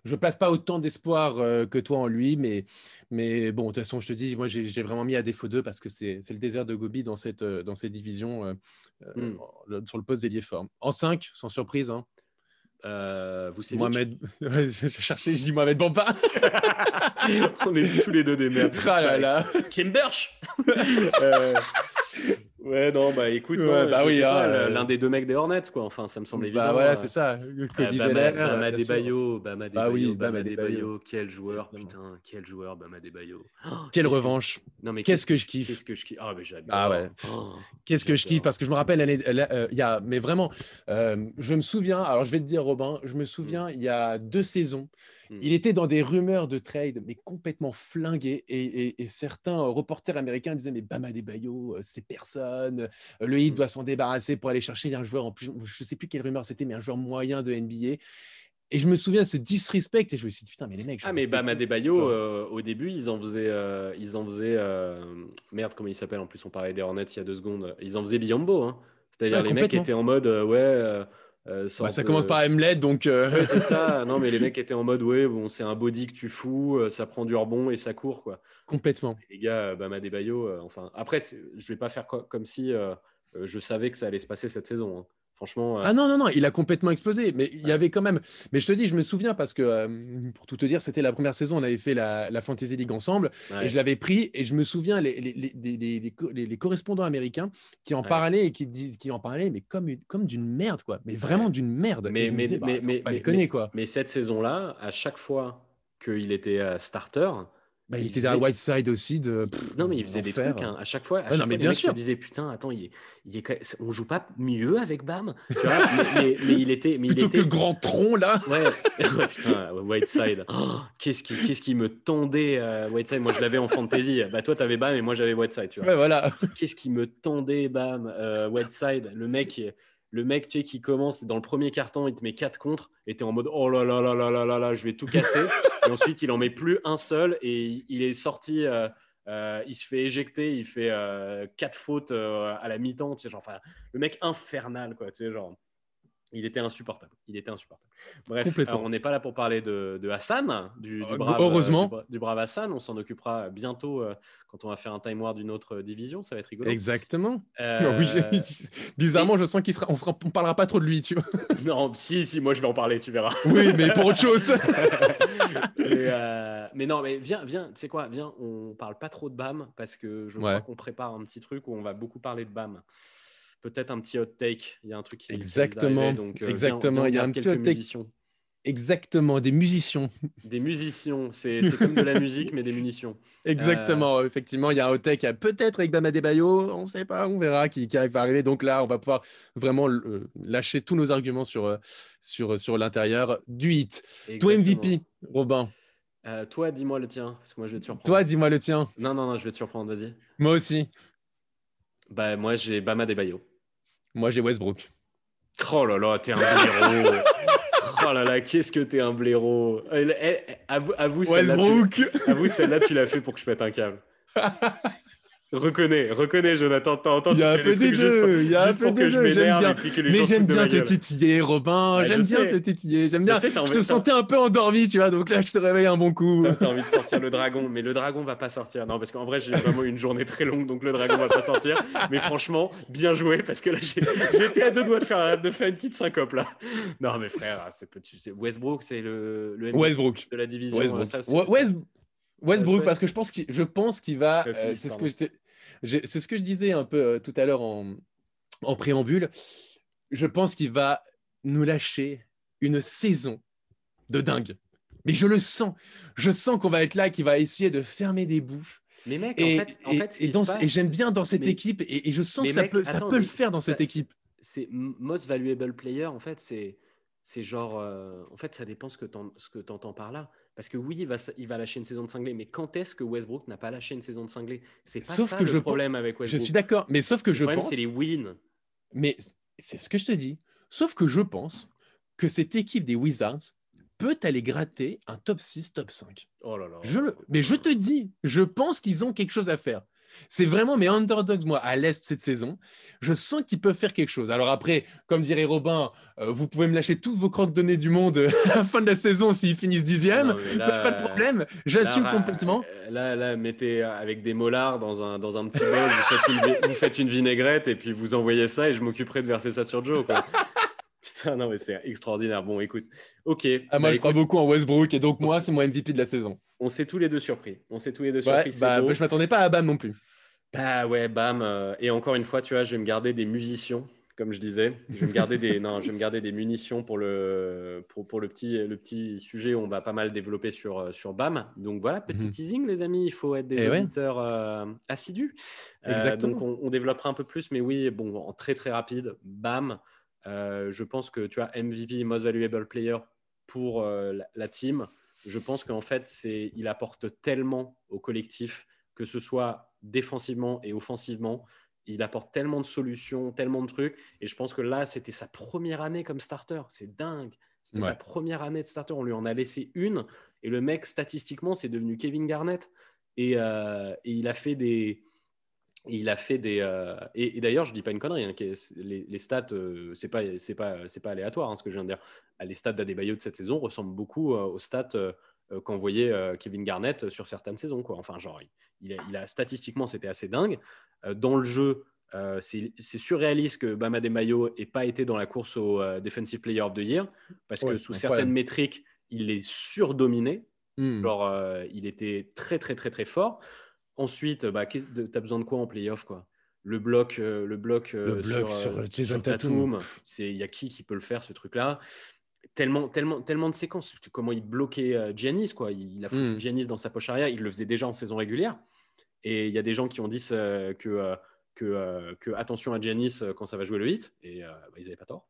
je place pas autant d'espoir euh, que toi en lui, mais, mais bon, de toute façon, je te dis, moi, j'ai vraiment mis à défaut d'eux parce que c'est le désert de Gobi dans cette, euh, dans cette division euh, euh, Hmm. le- sur le poste d'ailier fort. En 5, sans surprise, hein, Euh, vous savez, Mohamed. Ouais, J'ai cherché, je dis Mohamed Bamba. on est tous les deux des merdes. Ah là là. Kimberch Euh, Ouais, non, bah écoute, Ouais, non, bah oui, hein, pas, euh, l'un des deux mecs des Hornets, quoi. Enfin, ça me semble évident. Bah voilà, euh. c'est ça. Ah, Bama, Zeller. Bama. Debayo, Bama Bah oui, Bama Bama Debayo. Quel joueur, putain, quel joueur, Bama Debayo. Oh, Quelle qu'est-ce que- revanche. Non, mais Qu'est-ce que je Qu'est-ce kiffe. que je kiffe Ah, mais j'adore. Ah ouais. Oh. Qu'est-ce que je kiffe parce que je me rappelle euh, il y a, mais vraiment, euh, je me souviens. Alors je vais te dire, Robin, je me souviens il y a deux saisons, Mm. il était dans des rumeurs de trade, mais complètement flingué, et, et- et certains euh, reporters américains disaient mais Bama Debayo, euh, c'est personne, euh, le Heat Mm. doit s'en débarrasser pour aller chercher un joueur en plus, je sais plus quelle rumeur c'était, mais un joueur moyen de NBA. Et je me souviens ce disrespect et je me suis dit putain mais les mecs. je Ah, mais respecte Bama tout. Debayo, Toi. euh, au début, ils en faisaient. euh, ils en faisaient euh, Merde, comment il s'appelle En plus, on parlait des Hornets il y a deux secondes. Ils en faisaient Biombo. Hein. C'est-à-dire, Ouais, les mecs étaient en mode, ouais. Euh, Bah, ça de- commence par Mlet donc. euh, Ouais, c'est ça. Non, mais les mecs étaient en mode, ouais, bon, c'est un body que tu fous, euh, ça prend du rebond et ça court, quoi. complètement. Les gars, Bama Debayo, euh, enfin, après, je vais pas faire co- comme si je savais que ça allait se passer cette saison. hein. Franchement, euh, Ah non, non, non, il a complètement explosé. Mais il y avait quand même. Mais je te dis, je me souviens parce que, euh, pour tout te dire, c'était la première saison, on avait fait la, la Fantasy League ensemble ouais. et je l'avais pris. Et je me souviens les, les, les, les- les- les co- les- les correspondants américains qui en Ouais. parlaient et qui, disent, qui en parlaient, mais comme, une- comme d'une merde, quoi. Mais vraiment Ouais. d'une merde. Mais- mais- disais, bah, mais- attends, mais- faut pas mais- déconner, quoi. Mais cette saison-là, à chaque fois qu'il était euh, starter, Bah, il il était faisait- à Whiteside aussi. De, non mais il faisait des trucs hein. à chaque fois. À Ouais, chaque non, mais fois, bien sûr. se disaient putain, attends, il est, il on joue pas mieux avec Bam, tu vois, mais, mais- mais il était, mais il Plutôt était, que le grand tronc, là. Ouais, ouais, putain, Whiteside. Oh, qu'est-ce qui, qu'est-ce qui me tendait euh, Whiteside Moi, je l'avais en fantasy. Bah, toi, t'avais Bam et moi, j'avais Whiteside. Tu vois. Ouais, voilà. Qu'est-ce qui me tendait, Bam euh, Whiteside, le mec, le mec, tu sais, qui commence dans le premier carton, il te met 4 contre, et t'es en mode oh là là là là là là là, je vais tout casser. et ensuite, il en met plus un seul et il est sorti. euh, euh, il se fait éjecter, il fait 4 fautes euh, à la mi-temps. Tu sais, genre, le mec infernal, quoi. Tu sais, genre, il était insupportable. Il était insupportable. Bref, on n'est pas là pour parler de, de Hassan, du, du Euh, brave, heureusement. du bra- du brave Hassan. On s'en occupera bientôt euh, quand on va faire un time war d'une autre division. Ça va être rigolo. Exactement. Euh, Oui, bizarrement, je sens qu'il sera. On parlera pas trop de lui, tu vois. non, si, si, moi je vais en parler, tu verras. Oui, mais pour autre chose. mais, euh, mais non, mais viens, viens, tu sais quoi, viens, on parle pas trop de BAM parce que je Ouais. crois qu'on prépare un petit truc où on va beaucoup parler de BAM. Peut-être un petit hot take. Il y a un truc qui Exactement. donc, euh, Exactement, viens, il y a un petit hot take. Exactement, des musiciens. Des musiciens, c'est comme de la musique, mais des munitions. Exactement, effectivement, il y a un hot take euh, peut-être avec Bama Debayo, on ne sait pas, on verra qui, qui va arriver. Donc là, on va pouvoir vraiment euh, lâcher tous nos arguments sur, euh, sur, sur l'intérieur du hit. Toi. MVP, Robin. Euh, toi, dis-moi le tien, parce que moi je vais te surprendre. Toi, dis-moi le tien. Non, non, non, je vais te surprendre, vas-y. Moi aussi. Bah, moi j'ai Bama Debayo. Moi, j'ai Westbrook. Oh là là, t'es un blaireau. oh là là, qu'est-ce que t'es un blaireau. Elle- Avoue, avoue celle-là, tu- Westbrook avoue, celle-là, tu l'as fait pour que je pète un câble. Reconnais, reconnais, Jonathan. T'as entendu Il y a un peu des deux, il y a un peu des deux, j'aime bien. Mais j'aime bien te titiller, Robin. J'aime bien te titiller. J'aime bien. Je te sentais un peu endormi, tu vois. Donc là, je te réveille un bon coup. T'as envie de sortir le dragon, mais le dragon va pas sortir. Non, parce qu'en vrai, j'ai vraiment une journée très longue, donc le dragon va pas sortir. Mais franchement, bien joué, parce que là, j'ai- j'étais à deux doigts de faire, de faire une petite syncope là. Non, mais frère, c'est petit. c'est- Westbrook, c'est le, le Westbrook. de la division. Westbrook. West- Westbrook, parce que je pense qu'il, je pense qu'il va. Euh, c'est ce que c'est ce que je disais un peu euh, tout à l'heure en, en préambule. Je pense qu'il va nous lâcher une saison de dingue. Mais je le sens. Je sens qu'on va être là, qu'il va essayer de fermer des bouches. Mais mec, Et, en fait, en et- fait, ce et qui dans- se passe, et j'aime bien dans cette mais- équipe et, je sens que ça peut, ça attends, peut le faire dans cette équipe. c'est most valuable player en fait c'est genre euh, en fait ça dépend ce que tu entends par là parce que oui il va s- il va lâcher une saison de cinglé mais quand est-ce que Westbrook n'a pas lâché une saison de cinglé? C'est pas Sauf ça que le je problème avec Je Westbrook suis d'accord. Mais sauf que le je problème pense. c'est les wins Mais c'est ce que je te dis. Sauf que je pense que cette équipe des Wizards peut aller gratter un top 6, top 5. oh là là Je Mais je te dis, je pense qu'ils ont quelque chose à faire. C'est vraiment mes underdogs, moi, à l'Est cette saison. Je sens qu'ils peuvent faire quelque chose. Alors après, comme dirait Robin, euh, vous pouvez me lâcher toutes vos croques données du monde à la fin de la saison s'ils finissent dixième. Ça, pas de problème. J'assume complètement. Euh, là, là, mettez avec des molars dans un, dans un petit bol, vous faites, une, vous faites une vinaigrette et puis vous envoyez ça et je m'occuperai de verser ça sur Joe. Quoi. Putain, non, mais c'est extraordinaire. Bon, écoute, ok. Ah, moi, bah, je crois beaucoup en Westbrook et donc moi, c'est mon MVP de la saison. On s'est tous les deux surpris. On s'est tous les deux surpris. Bah, je m'attendais pas à Bam non plus. Bah ouais, Bam. Euh, et encore une fois, tu vois, je vais me garder des musiciens, comme je disais. Je vais me garder des, non, je vais me garder des munitions pour le, pour, pour, le, petit, le petit sujet où on va pas mal développer sur, euh, sur Bam. Donc voilà, petit mhm. teasing, les amis. Il faut être des eh auditeurs euh, assidus. Exactement. donc on, on, développera un peu plus, mais oui, bon, en très très rapide, Bam. Euh, je pense que tu as MVP, Most Valuable Player pour euh, la, team. Je pense qu'en fait, c'est, il apporte tellement au collectif, que ce soit défensivement et offensivement. Il apporte tellement de solutions, tellement de trucs. Et je pense que là, c'était sa première année comme starter. C'est dingue. C'était sa première année de starter. On lui en a laissé une. Et le mec, statistiquement, c'est devenu Kevin Garnett. et euh, il a fait des, il a fait des. Euh, et, d'ailleurs, je dis pas une connerie. Hein, les, stats, euh, c'est pas, c'est pas, c'est pas aléatoire hein, ce que je viens de dire. Les stats d'Adebayo de cette saison ressemblent beaucoup euh, aux stats qu'envoyait Kevin Garnett sur certaines saisons. Quoi. Enfin, genre, il, a, il a, statistiquement, c'était assez dingue. dans le jeu, c'est surréaliste que Bama Adebayo ait pas été dans la course au Defensive Player of the Year parce que sous certaines métriques, il est surdominé. Hmm. Genre, il était très, très, très, très fort. Ensuite, bah, tu as besoin de quoi en playoff quoi? Le bloc, euh, le bloc, euh, sur, euh, Jason Tatum, c'est il y a qui qui peut le faire ce truc-là? Tellement, tellement, tellement de séquences. Comment il bloquait Giannis quoi Il, a foutu mm. Giannis dans sa poche arrière. Il le faisait déjà en saison régulière. Et il y a des gens qui ont dit que, que, que, attention à Giannis quand ça va jouer le hit. Et bah, ils n'avaient pas tort.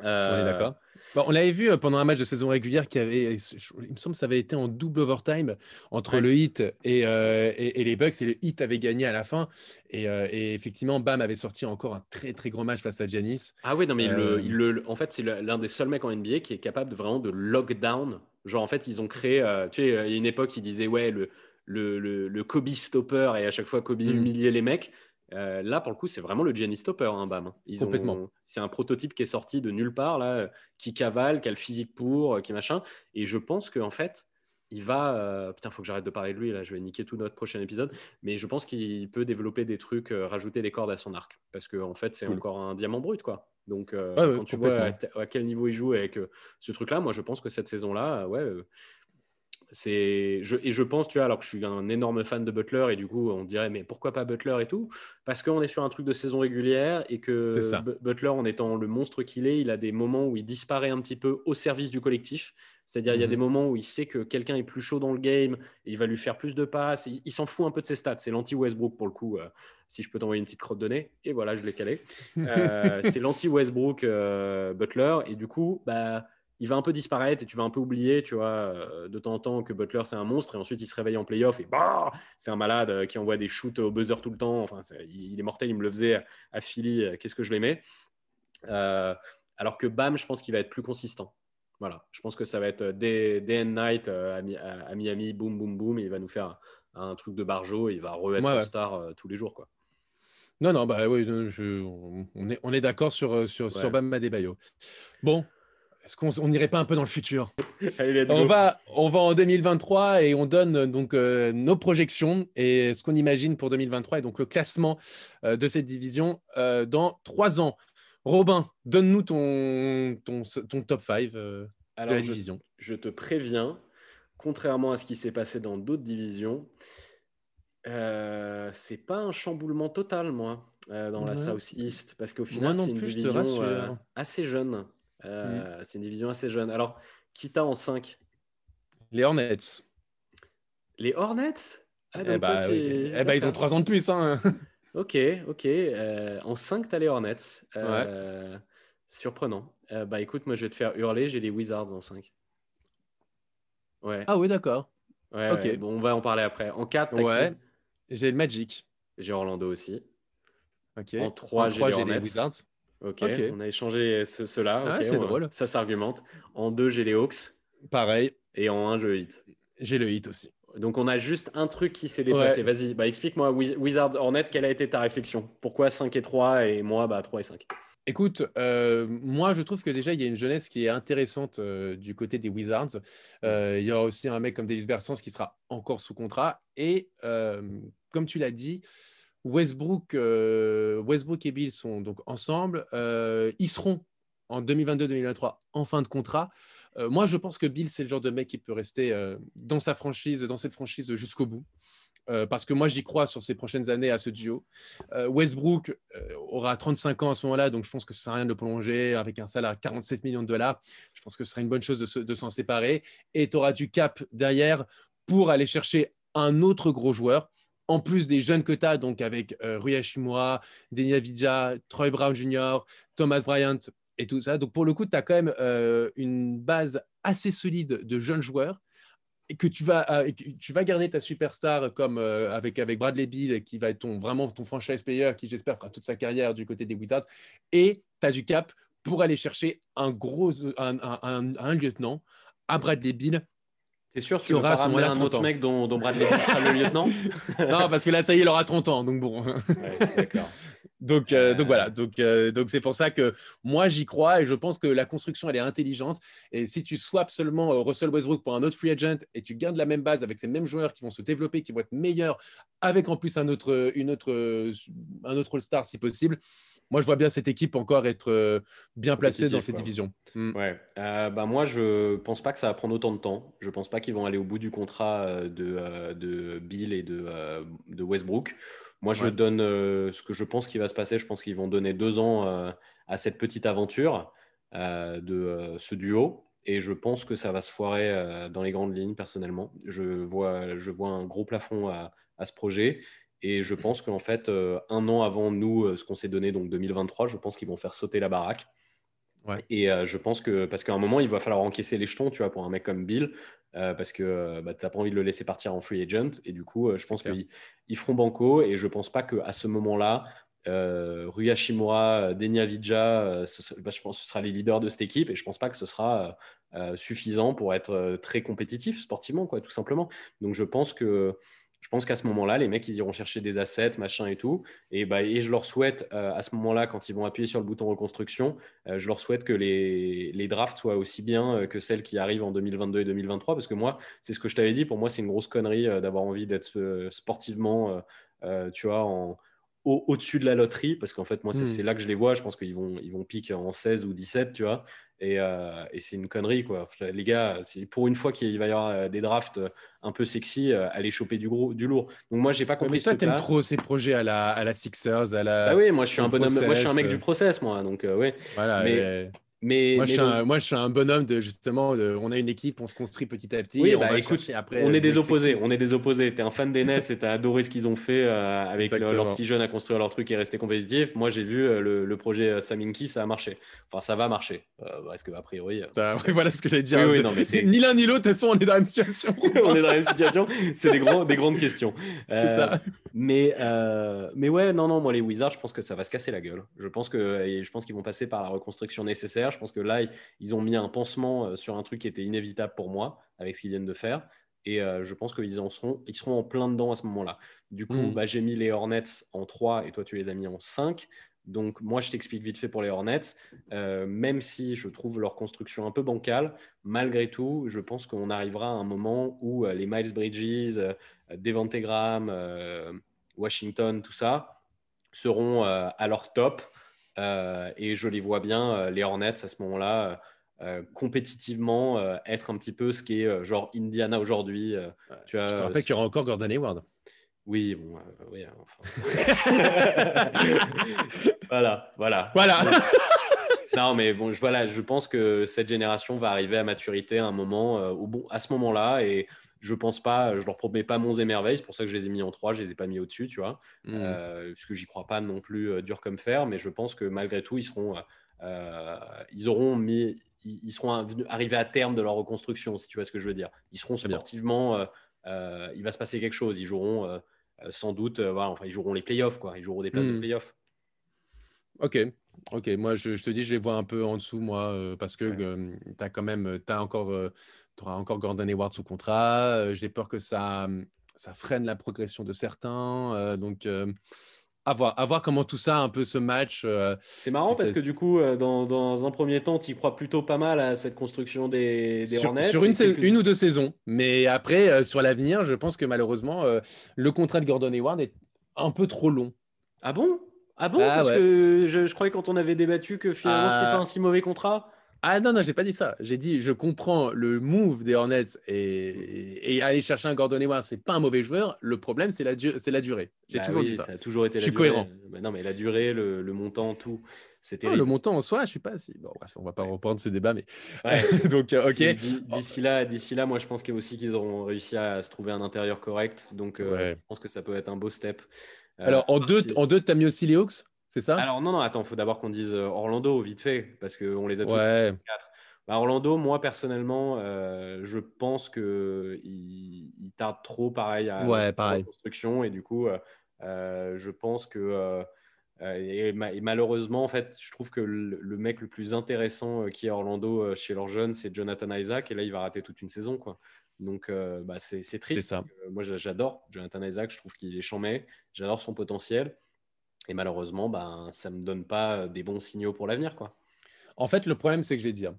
On est d'accord on l'avait vu euh, pendant un match de saison régulière qui avait, il me semble, que ça avait été en double overtime entre le Hit euh, et, les Bucks, et le Hit avait gagné à la fin. Euh, et, effectivement, Bam avait sorti encore un très très grand match face à Giannis. Ah oui, non mais le, en fait, c'est l'un des seuls mecs en NBA qui est capable de, vraiment de lockdown. Genre en fait, ils ont créé, tu sais, il y a une époque, ils disaient ouais le le, le, Kobe stopper et à chaque fois Kobe mm. humiliait les mecs. Euh, là, pour le coup, c'est vraiment le Giannis Stopper, hein, Bam. Complètement. C'est un prototype qui est sorti de nulle part, là, qui cavale, qui a le physique pour, euh, qui machin. Et je pense qu'en fait, il va. Euh... Putain, faut que j'arrête de parler de lui, là, je vais niquer tout notre prochain épisode. Mais je pense qu'il peut développer des trucs, euh, rajouter des cordes à son arc. Parce qu'en en fait, c'est encore un diamant brut, quoi. Donc, quand tu vois à, quel niveau il joue avec ce truc-là, moi, je pense que cette saison-là, ouais c'est je, et je pense, tu vois, alors que je suis un énorme fan de Butler et du coup, on dirait, mais pourquoi pas Butler et tout? Parce qu'on est sur un truc de saison régulière et que Butler, en étant le monstre qu'il est, il a des moments où il disparaît un petit peu au service du collectif. C'est-à-dire, il y a des mhm. moments où il sait que quelqu'un est plus chaud dans le game et il va lui faire plus de passes. Il, s'en fout un peu de ses stats. C'est l'anti-Westbrook pour le coup. Euh, si je peux t'envoyer une petite crotte de nez. Et voilà, je l'ai calé. Euh, c'est l'anti-Westbrook euh, Butler. Et du coup, bah il va un peu disparaître et tu vas un peu oublier, tu vois, euh, de temps en temps que Butler c'est un monstre et ensuite il se réveille en playoff et bah, c'est un malade euh, qui envoie des shoots au buzzer tout le temps. Enfin, il est mortel, il me le faisait à, Philly. Euh, qu'est-ce que je l'aimais Alors que Bam, je pense qu'il va être plus consistant. Voilà, je pense que ça va être day, and night à, Miami, boum, boum, boum, il va nous faire un, truc de barjo et il va re-être star tous les jours, quoi. Non, non, bah oui, on est, on est d'accord sur, sur, sur Bam Adebayo. Bon, est-ce qu'on n'irait pas un peu dans le futur? On, va, on va en 2023 et on donne euh, donc euh, nos projections et ce qu'on imagine pour 2023 et donc le classement euh, de cette division dans trois ans. Robin, donne-nous ton, ton, ton, top 5 de la division. Je, te préviens, contrairement à ce qui s'est passé dans d'autres divisions, c'est pas un chamboulement total, moi, dans la South East, parce qu'au final, c'est une division assez jeune. Mm. Euh, c'est une division assez jeune. Alors, qui t'a en 5 Les Hornets. Les Hornets? Ah, eh, bah, eh bah, ils ont 3 ans de plus. Hein. ok, ok. Euh, en 5, t'as les Hornets. Euh, surprenant. bah écoute, moi je vais te faire hurler, j'ai les Wizards en 5. Ouais. Ah oui, d'accord. Ouais, Bon, on va en parler après. En 4, ouais. J'ai le Magic. J'ai Orlando aussi. Ok. En 3, j'ai les, les Wizards. Ok, on a échangé cela. Ah, c'est drôle. Ça s'argumente. En deux, j'ai les Hawks. Pareil. Et en un, j'ai le Hit. J'ai le Hit aussi. Donc on a juste un truc qui s'est déplacé. Vas-y, bah, explique-moi Wizards Hornet, quelle a été ta réflexion? Pourquoi 5 et 3 et moi bah, 3 et 5 Écoute, euh, moi je trouve que déjà il y a une jeunesse qui est intéressante euh, du côté des Wizards. Euh, il y aura aussi un mec comme Davis Bertans qui sera encore sous contrat. Et comme tu l'as dit, Westbrook, Westbrook et Bill sont donc ensemble. ils seront en 2022-2023 en fin de contrat. moi je pense que Bill c'est le genre de mec qui peut rester dans sa franchise, dans cette franchise jusqu'au bout. Euh, parce que moi j'y crois sur ces prochaines années à ce duo. Euh, Westbrook euh, aura 35 ans à ce moment-là, donc je pense que ce sert à rien de le prolonger avec un salaire à 47 millions de dollars. Je pense que ce serait une bonne chose de, s'en séparer. Et tu auras du cap derrière pour aller chercher un autre gros joueur. En plus des jeunes que tu as, donc avec Rui Hashimura, Denia Vidja, Troy Brown Jr., Thomas Bryant et tout ça. Donc pour le coup, tu as quand même une base assez solide de jeunes joueurs et que tu vas, euh, tu vas garder ta superstar comme euh, avec, avec Bradley Bill, qui va être ton, vraiment ton franchise player, qui j'espère fera toute sa carrière du côté des Wizards, et tu as du cap pour aller chercher un gros un, un, lieutenant à Bradley Bill. C'est sûr tu auras un autre mec dont, dont Bradley sera le lieutenant Non, parce que là, ça y est, il aura 30 ans, donc bon. D'accord. Donc, euh, donc voilà, donc euh, donc c'est pour ça que moi j'y crois et je pense que la construction elle est intelligente. Et si tu swaps seulement euh, Russell Westbrook pour un autre free agent et tu gardes la même base avec ces mêmes joueurs qui vont se développer, qui vont être meilleurs, avec en plus un autre une autre un autre All-Star si possible. Moi, je vois bien cette équipe encore être bien placée dans cette division. Hmm. Ouais. bah moi, je pense pas que ça va prendre autant de temps. Je pense pas qu'ils vont aller au bout du contrat de, de Bill et de, de Westbrook. Moi, je donne euh, ce que je pense qu'il va se passer. Je pense qu'ils vont donner deux ans euh, à cette petite aventure euh, de ce duo. Et je pense que ça va se foirer dans les grandes lignes, personnellement. Je vois, je vois un gros plafond à, ce projet. Et je pense qu'en fait, un an avant nous, ce qu'on s'est donné, donc 2023, je pense qu'ils vont faire sauter la baraque. Et je pense que, parce qu'à un moment, il va falloir encaisser les jetons, tu vois, pour un mec comme Bill. Euh, parce que euh, bah, tu n'as pas envie de le laisser partir en free agent. Et du coup, euh, je pense qu'ils feront banco. Et je ne pense pas qu'à ce moment-là, euh, Rui Hashimura, Denia Vidja, bah, je pense que ce sera les leaders de cette équipe. Et je ne pense pas que ce sera suffisant pour être très compétitif sportivement, quoi, tout simplement. Donc je pense que je pense qu'à ce moment-là, les mecs, ils iront chercher des assets, machin et tout. Et, bah, et je leur souhaite, euh, à ce moment-là, quand ils vont appuyer sur le bouton reconstruction, euh, je leur souhaite que les, les, drafts soient aussi bien euh, que celles qui arrivent en 2022 et 2023. Parce que moi, c'est ce que je t'avais dit, pour moi, c'est une grosse connerie d'avoir envie d'être sportivement, tu vois, en, au-dessus de la loterie, parce qu'en fait, moi, c'est hmm. là que je les vois. Je pense qu'ils vont, ils vont piquer en 16 ou 17, tu vois. Euh, et, c'est une connerie, quoi. les gars, pour une fois qu'il va y avoir euh, des drafts euh, un peu sexy, allez choper du, gros, du lourd. Donc moi, j'ai pas compris. Mais toi, t'aimes trop ces projets à la, à la Sixers, à la. Bah oui, moi, je suis un bonhomme. moi, je suis un mec du process, moi. Donc, oui. Voilà. Mais, mais, moi, je suis un, bonhomme de justement, on a une équipe, on se construit petit à petit. Oui, on bah, écoute, après. On est des opposés. On est des opposés. T'es un fan des Nets et t'as adoré ce qu'ils ont fait euh, avec leurs petits jeunes à construire leur truc et rester compétitif. Moi, j'ai vu euh, le, projet euh, Saminki, ça a marché. Enfin, ça va marcher. Est-ce que a priori. Bah, voilà ce que j'allais dire. ni l'un ni l'autre, de toute façon, on est dans la même situation. on est dans la même situation. C'est des, grands, des grandes questions. C'est ça. Mais, mais ouais, non, non, moi, les Wizards, je pense que ça va se casser la gueule. Je pense que, et je pense qu'ils vont passer par la reconstruction nécessaire. Je pense que là, ils ont mis un pansement euh, sur un truc qui était inévitable pour moi avec ce qu'ils viennent de faire. Et euh, je pense qu'ils en seront, ils seront en plein dedans à ce moment-là. Du coup, hmm. bah, j'ai mis les Hornets en 3 et toi, tu les as mis en 5. Donc, moi, je t'explique vite fait pour les Hornets. Euh, même si je trouve leur construction un peu bancale, malgré tout, je pense qu'on arrivera à un moment où les Miles Bridges, Devante Graham, Washington, tout ça, seront à leur top et je les vois bien, euh, les Hornets, à ce moment-là, euh, compétitivement être un petit peu ce qui est genre Indiana aujourd'hui. tu je te rappelle qu'il y aura encore Gordon Hayward. Oui, bon, oui, voilà, voilà. Voilà. non, mais bon, je, voilà, je pense que cette génération va arriver à maturité à un moment, au bon, à ce moment-là, et je pense pas, je leur promets pas monts et merveilles, c'est pour ça que je les ai mis en 3, je les ai pas mis au-dessus, tu vois, mmh. euh, parce que j'y crois pas non plus euh, dur comme fer, mais je pense que malgré tout, ils seront, euh, ils auront mis, ils, seront arrivés à terme de leur reconstruction, si tu vois ce que je veux dire. Ils seront sportivement, il va se passer quelque chose, ils joueront sans doute, voilà, enfin, ils joueront les playoffs, quoi, ils joueront des places de mmh. playoffs. Ok, Ok, moi je, te dis, je les vois un peu en dessous, moi, parce que tu as quand même, as encore, auras encore Gordon Hayward sous contrat. J'ai peur que ça, ça freine la progression de certains. donc, à voir, à voir comment tout ça, un peu ce match. Euh, c'est marrant parce que du coup, euh, dans, dans, un premier temps, tu y crois plutôt pas mal à cette construction des, des sur, Hornets. Sur une, une, ou deux saisons. Mais après, euh, sur l'avenir, je pense que malheureusement, le contrat de Gordon Hayward est un peu trop long. Ah bon? Ah bon? Ah Parce que je, je, croyais quand on avait débattu que finalement, ce c'était pas un si mauvais contrat. Ah non, non, j'ai pas dit ça. J'ai dit, je comprends le move des Hornets et, et aller chercher un Gordon Hayward, c'est pas un mauvais joueur. Le problème, c'est la, c'est la durée. J'ai bah toujours dit ça. Ça a toujours été je la suis cohérent. Bah non, mais la durée, le, montant, tout. C'était le montant en soi, je suis pas si. Bon, bref, on va pas reprendre ce débat, mais. Donc, euh, ok. D'ici là, d'ici là, moi, je pense aussi qu'ils auront réussi à se trouver un intérieur correct. Donc, euh, je pense que ça peut être un beau step. Euh, Alors, en deux, en deux, as mis aussi les Hawks c'est ça? Alors non, non, attends, il faut d'abord qu'on dise euh, Orlando vite fait, parce qu'on les a tous ouais. quatre. Bah, Orlando, moi personnellement, euh, je pense qu'il il tarde trop pareil à la construction et du coup, euh, je pense que et, malheureusement, en fait, je trouve que le, mec le plus intéressant qui est Orlando chez leurs jeunes, c'est Jonathan Isaac et là, il va rater toute une saison, quoi. Donc, bah, c'est triste. Ça. moi, j'adore Jonathan Isaac, je trouve qu'il est chambé, j'adore son potentiel. Et malheureusement, ben, ça ne me donne pas euh, des bons signaux pour l'avenir. quoi. En fait, le problème, c'est que je vais dire,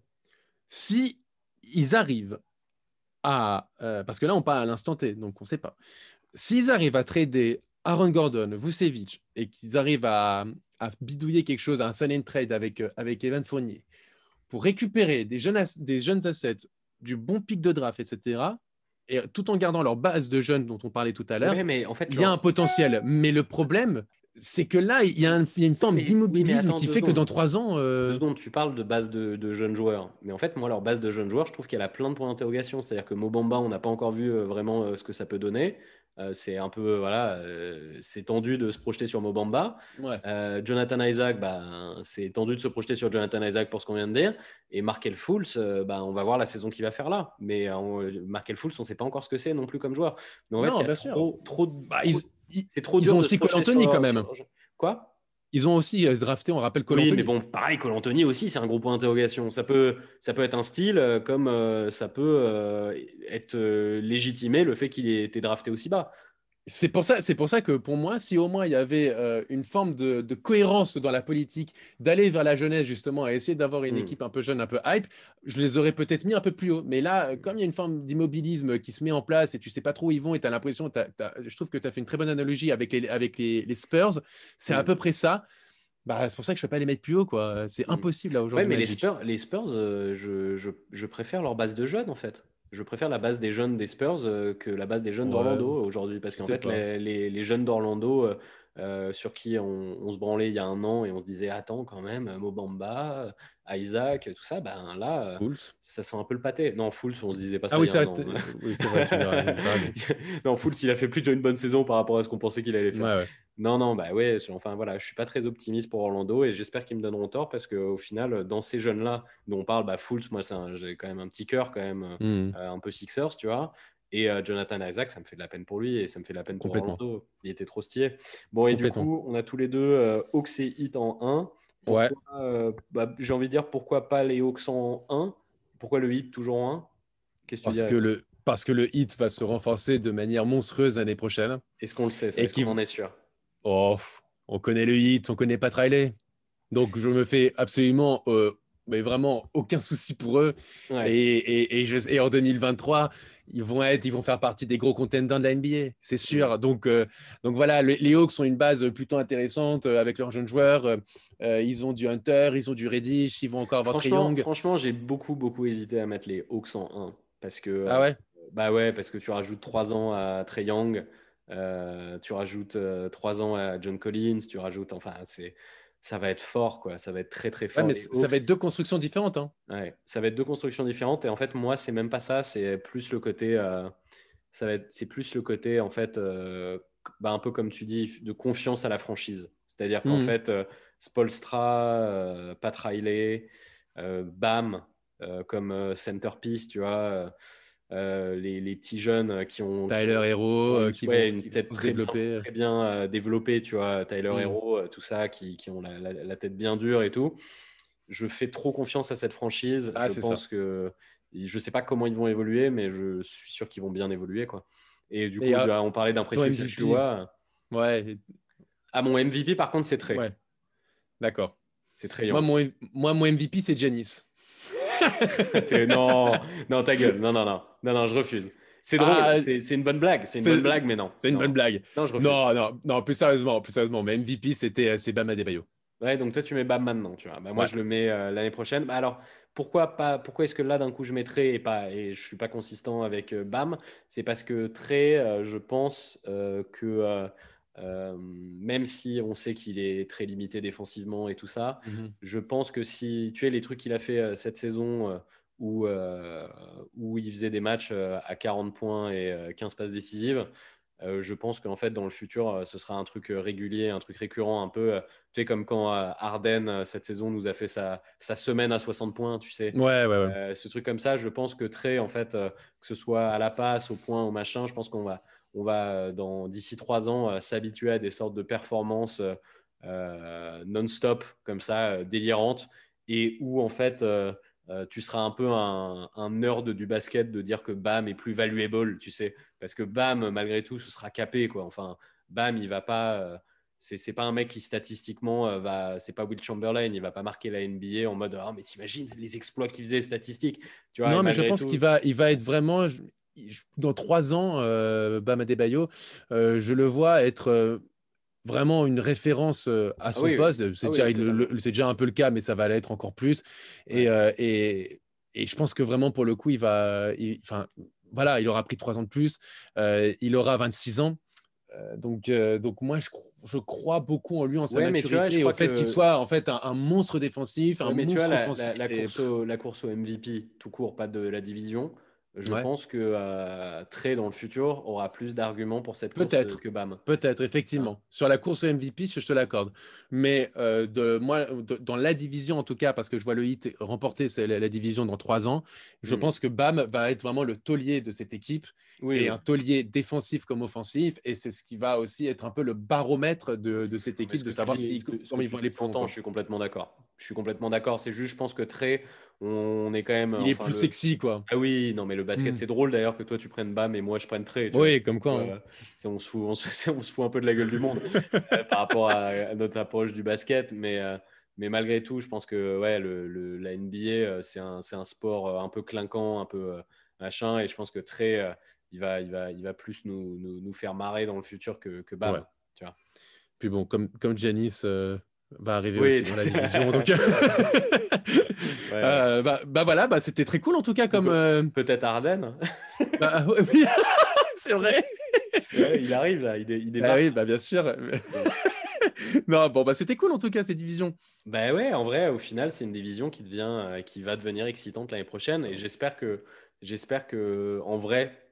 si ils arrivent à... Euh, parce que là, on parle à l'instant T, donc on ne sait pas. S'ils arrivent à trader Aaron Gordon, Vucevic, et qu'ils arrivent à, bidouiller quelque chose, un silent trade avec, euh, avec Evan Fournier, pour récupérer des jeunes, des jeunes assets, du bon pic de draft, etc., et tout en gardant leur base de jeunes dont on parlait tout à l'heure, mais en fait, il y a un potentiel. Mais le problème, c'est que là, il y, a une forme d'immobilisme qui fait que dans trois ans. Euh... Deux secondes, tu parles de base de, jeunes joueurs. Mais en fait, moi, leur base de jeunes joueurs, je trouve qu'elle a plein de points d'interrogation. C'est-à-dire que Mobamba, on n'a pas encore vu euh, vraiment euh, ce que ça peut donner. Euh, c'est un peu, voilà, c'est tendu de se projeter sur Mobamba. Jonathan Isaac, bah, c'est tendu de se projeter sur Jonathan Isaac pour ce qu'on vient de dire. Et Markel Fools, bah, on va voir la saison qu'il va faire là. Mais Markel Fools, on ne sait pas encore ce que c'est non plus comme joueur. Donc, en fait, a trop, trop c'est trop Ils ont aussi Colantoni quand même. Quoi? Ils ont aussi euh, drafté, on rappelle Colantoni. Oui, mais bon, pareil, Colantoni aussi, c'est un gros point d'interrogation. Ça peut, ça peut être un style euh, comme euh, ça peut être légitimé le fait qu'il ait été drafté aussi bas. C'est pour, ça, c'est pour ça que pour moi, si au moins il y avait euh, une forme de, cohérence dans la politique, d'aller vers la jeunesse justement, et essayer d'avoir une hmm. équipe un peu jeune, un peu hype, je les aurais peut-être mis un peu plus haut. Mais là, euh, comme il y a une forme d'immobilisme qui se met en place et tu sais pas trop où ils vont et tu as l'impression, je trouve que tu as fait une très bonne analogie avec les, avec les, Spurs, c'est à hmm. peu près ça. Bah, c'est pour ça que je ne peux pas les mettre plus haut. quoi. C'est hmm. impossible là aujourd'hui. Ouais, mais les Spurs, les Spurs euh, je, je, je préfère leur base de jeunes en fait je préfère la base des jeunes des Spurs euh, que la base des jeunes d'Orlando aujourd'hui. Parce qu'en fait, les, les, jeunes d'Orlando, euh, euh, sur qui on, se branlait il y a un an et on se disait attends quand même Mobamba, Isaac, tout ça, ben là ça sent un peu le pâté. Non, Fools, on se disait pas ça. Ah oui, c'est vrai. non, Fools, il a fait plutôt une bonne saison par rapport à ce qu'on pensait qu'il allait faire. Non, non, bah ouais, enfin voilà, je suis pas très optimiste pour Orlando et j'espère qu'ils me donneront tort parce qu'au final, dans ces jeunes-là dont on parle, bah Fools, moi j'ai quand même un petit cœur quand même, mmh. un peu Sixers, tu vois. Et euh, Jonathan Isaac, ça me fait de la peine pour lui et ça me fait de la peine pour Orlando. Il était trop stylé. Bon, et du coup, on a tous les deux euh, Hawks et Heat en 1. ouais. Euh, bah, J'ai envie de dire pourquoi pas les Hawks en 1 Pourquoi le Heat toujours en 1 Qu'est-ce que parce, que le, parce que le Heat va se renforcer de manière monstrueuse l'année prochaine. Est-ce qu'on le sait? Est-ce qu'on en est sûr? Oh, on connaît le Heat, on connaît pas Riley. Donc je me fais absolument mais vraiment aucun souci pour eux. Et, et, et, je, et, en 2023, ils vont être, ils vont faire partie des gros contenders de la NBA, c'est sûr. Donc, euh, donc voilà, les, Hawks sont une base plutôt intéressante euh, avec leurs jeunes joueurs. Euh, ils ont du Hunter, ils ont du Reddish, ils vont encore avoir Trey Young. Franchement, j'ai beaucoup, beaucoup hésité à mettre les Hawks en 1 parce que. Ah ouais? bah ouais, parce que tu rajoutes 3 ans à Trey Young, tu rajoutes 3 ans à John Collins, tu rajoutes, enfin, c'est ça va être fort, quoi. Ça va être très, très fort. mais ça va être deux constructions différentes. Hein. Ouais, ça va être deux constructions différentes. Et en fait, moi, c'est même pas ça. C'est plus le côté. Euh, ça va être, c'est plus le côté, en fait, euh, bah, un peu comme tu dis, de confiance à la franchise. C'est-à-dire qu'en mmh. fait, euh, Spolstra, Pat Riley, Bam, comme centerpiece, tu vois. Euh, les, les petits jeunes qui ont. Tyler Hero, euh, qui ouais, vont- une qui tête très bien, très bien euh, développée, tu vois, Tyler Mm. Hero, euh, tout ça, qui, qui ont la, la- la tête bien dure et tout. Je fais trop confiance à cette franchise. Ah, je pense que je sais pas comment ils vont évoluer, mais je suis sûr qu'ils vont bien évoluer, quoi. Et du coup, Et, euh, là, on parlait d'un précieux MVP. Sachua. Ouais, Ah, mon MVP, par contre, c'est très. ouais. D'accord. C'est très Moi mon, moi, mon MVP, c'est Janice. Non, non, ta gueule. Non, non, non, non, non, je refuse. C'est drôle. Ah, c'est une bonne blague. C'est une bonne blague, mais non. C'est une bonne blague. Non, je refuse. Non, non, non, plus sérieusement, plus sérieusement. Mais MVP, c'était euh, c'est Bam Adebayo. Ouais, donc toi, tu mets Bam maintenant, tu vois. Bah, moi, Ouais. je le mets euh, l'année prochaine. Bah, alors, pourquoi pas Pourquoi est-ce que là, d'un coup, je mettrais et pas et je suis pas consistant avec euh, Bam C'est parce que euh, je pense que euh, même si on sait qu'il est très limité défensivement et tout ça, je pense que si tu es les trucs qu'il a fait euh, cette saison euh, où, où il faisait des matchs à 40 points et euh, 15 passes décisives, euh, je pense qu'en fait, dans le futur, euh, ce sera un truc euh, régulier, un truc récurrent, un peu, tu sais, comme quand euh, cette saison, nous a fait sa, sa semaine à 60 points, tu sais. Ouais, ouais, ouais. Ce truc comme ça, je pense que très, en fait, que ce soit à la passe, au point, au machin, je pense qu'on va, on va euh, dans d'ici trois ans, euh, s'habituer à des sortes de performances euh, non-stop, comme ça, délirantes, et où, en fait, euh, tu seras un peu un, un nerd du basket de dire que Bam est plus valuable, tu sais, parce que Bam, malgré tout, ce sera capé, quoi. Enfin, Bam, il va pas. euh, c'est pas un mec qui statistiquement euh, va. C'est pas Will Chamberlain, il va pas marquer la NBA en mode. Oh, mais t'imagines les exploits qu'il faisait statistiques. Tu vois, non, mais je pense qu'il va, il va être vraiment. Dans trois ans, euh, Bam Adebayo, euh, je le vois être euh, vraiment une référence à son oui. poste. C'est Ah déjà, un peu le cas, mais ça va l'être encore plus. Et, Ouais. euh, et, et je pense que vraiment, pour le coup, il va. Enfin, voilà, il aura pris trois ans de plus. il aura 26 ans. Donc, donc moi, je, cro- je crois beaucoup en lui, en sa Ouais, mais tu vois, maturité, et au fait qu'il soit en fait un, un monstre défensif, un mais tu monstre vois, la, offensif. la- la et- course au, la course au MVP, tout court, pas de la division, je Ouais. pense que euh, Trey, dans le futur, aura plus d'arguments pour cette course Peut-être. que Bam. Peut-être, effectivement. Sur la course au MVP, je te l'accorde. Mais euh, de, moi, de- dans la division, en tout cas, parce que je vois le hit remporter la, la division dans trois ans, je Mm. pense que Bam va être vraiment le taulier de cette équipe Oui, et un taulier défensif comme offensif. Et c'est ce qui va aussi être un peu le baromètre de, de cette équipe, de savoir si, comment ils vont aller prendre. Je suis complètement d'accord. Je suis complètement d'accord. C'est juste, je pense que Trey, on est quand même. Il est plus le- sexy, quoi. Ah oui, non, mais le basket, Mm. c'est drôle d'ailleurs que toi tu prennes Bam et moi je prenne Trey. vois. Oui, comme quoi. hein. Euh, on, se fout, on, se, on se fout un peu de la gueule du monde euh, par rapport à, à notre approche du basket. Mais, euh, mais malgré tout, je pense que ouais, le, le- la NBA, euh, c'est un, un sport un peu clinquant, un peu machin. Et je pense que Trey, il, va, il, va, il va plus nous, nous, nous faire marrer dans le futur que, que Bam. Ouais. Puis bon, comme, comme Janice euh, va arriver Oui, aussi dans la division. donc... Ouais. Euh, bah, bah voilà, bah, c'était très cool en tout cas comme. euh, Peut-être Arden. bah, oui, c'est vrai. Il arrive là, il, dé- il Ah oui, bah bien sûr. non, bon, bah c'était cool en tout cas ces divisions. Bah ouais, en vrai, au final, c'est une division qui devient, euh, qui va devenir excitante l'année prochaine. Et j'espère que, j'espère que, en vrai,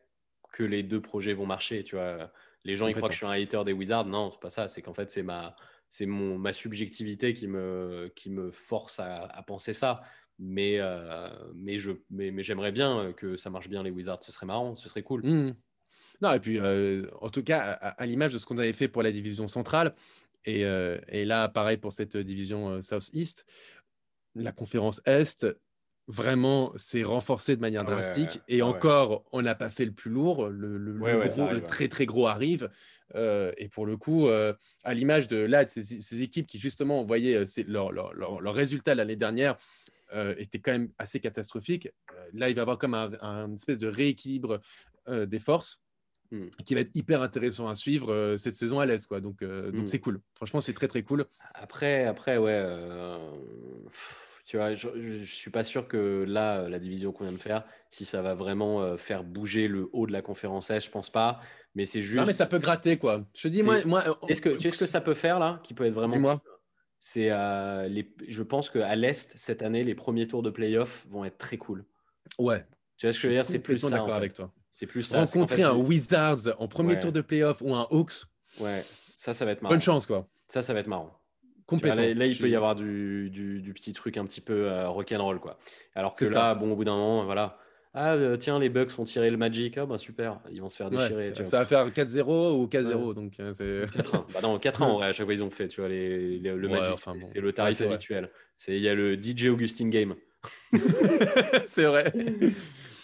que les deux projets vont marcher. Tu vois, les gens ils croient que je suis un hater des Wizards. Non, c'est pas ça. C'est qu'en fait, c'est ma, c'est mon, ma subjectivité qui me, qui me force à, à penser ça. Mais, euh, mais je, mais, mais j'aimerais bien que ça marche bien les Wizards. Ce serait marrant, ce serait cool. Hmm. Non, et puis euh, en tout cas, à, à l'image de ce qu'on avait fait pour la division centrale, et, euh, et là, pareil pour cette division euh, South-East, la conférence Est, vraiment, s'est renforcée de manière drastique. ouais. Et ouais. encore, on n'a pas fait le plus lourd. Le, le- Ouais, le ouais, gros- ça arrive, le ouais. très, très gros arrive. Euh, et pour le coup, euh, à l'image de là, de ces, ces équipes qui, justement, on voyait c'est- leur, leur, leur, leur résultat l'année dernière euh, était quand même assez catastrophique. Euh, là, il va y avoir comme un, un espèce de rééquilibre des forces Hmm. qui va être hyper intéressant à suivre cette saison à. Quoi. Donc, donc Hmm. c'est cool. Franchement, c'est très, très cool. Après, après, ouais. Euh, Tu vois, je, je suis pas sûr que là, la division qu'on vient de faire, si ça va vraiment euh, faire bouger le haut de la conférence Est, je pense pas. Mais c'est juste. Non, mais ça peut gratter, quoi. Je te dis, moi... moi Tu sais ce que, tu sais ce que ça peut faire là, qui peut être vraiment. Dis-moi. C'est, euh, les... je pense qu'à l'Est, cette année, les premiers tours de playoff vont être très cool. Ouais. Tu vois ce que je veux dire? C'est plus ça. en d'accord fait. avec toi. C'est plus ça. Rencontrer fait, un Wizards en premier Ouais. tour de playoff ou un Hawks, Ouais, ça, ça va être marrant. bonne chance, quoi. Ça, ça va être marrant. Complètement. là, là, il peut y avoir du, du, du petit truc un petit peu euh, rock'n'roll, quoi. Alors que là, ça. bon, au bout d'un moment, voilà. Ah, euh, tiens, les Bucks ont tiré le Magic. Ah, bah super, ils vont se faire déchirer. ça va faire 4-0 ou 4-0. Ouais. Donc, euh, c'est. 4-1. Bah non, 4-1 en vrai, à chaque fois ils ont fait, tu vois, les, les- le Ouais, Magic. enfin c'est- bon. C'est le tarif habituel. Il y a le DJ Augustine Game. c'est vrai.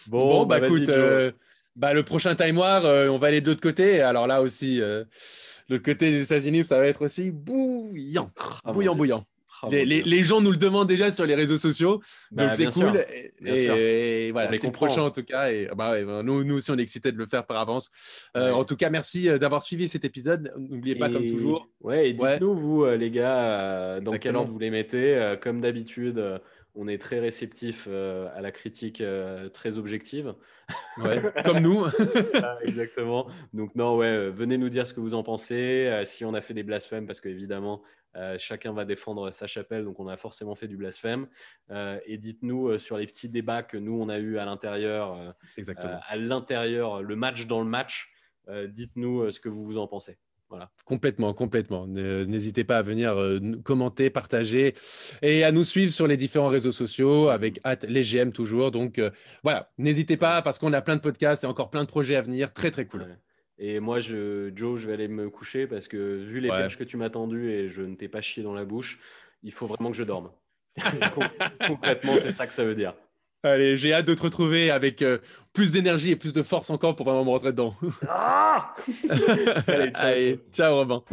Bon, Bon, bah, écoute, euh, bah, le prochain Time War, euh, on va aller de l'autre côté. Alors là aussi, euh, de l'autre côté des États-Unis, ça va être aussi bouillant. Ah, bouillant, bouillant. Ah, les, gens nous le demandent déjà sur les réseaux sociaux. Bah, donc c'est cool. sûr. Et, voilà, c'est prochain en tout cas. Et bah ouais, bah, nous, nous aussi, on est excités de le faire par avance. Euh, Ouais. En tout cas, merci euh, d'avoir suivi cet épisode. N'oubliez pas, comme toujours. Ouais, et Ouais. dites-nous, vous, les gars, dans quel ordre vous les mettez. Comme d'habitude, on est très réceptif euh, à la critique euh, très objective. Ouais, comme nous. Ah, exactement. Donc, non, ouais, euh, venez nous dire ce que vous en pensez. euh, si on a fait des blasphèmes, parce qu'évidemment, chacun va défendre sa chapelle, donc on a forcément fait du blasphème. Et dites-nous sur les petits débats que nous, on a eu à l'intérieur, à l'intérieur, le match dans le match. dites-nous ce que vous vous en pensez. Complètement, complètement. Ne- N'hésitez pas à venir euh, commenter, partager et à nous suivre sur les différents réseaux sociaux avec hâte les GM toujours. Donc euh, voilà, n'hésitez pas parce qu'on a plein de podcasts et encore plein de projets à venir. Très très cool. Ouais. Et moi, je, Joe, je vais aller me coucher parce que vu les Ouais. que tu m'as tendues et je ne t'ai pas chié dans la bouche, il faut vraiment que je dorme. Con- Concrètement, c'est ça que ça veut dire. Allez, j'ai hâte de te retrouver avec euh, plus d'énergie et plus de force encore pour vraiment me rentrer dedans. Ah Allez, ciao. Allez, ciao Robin.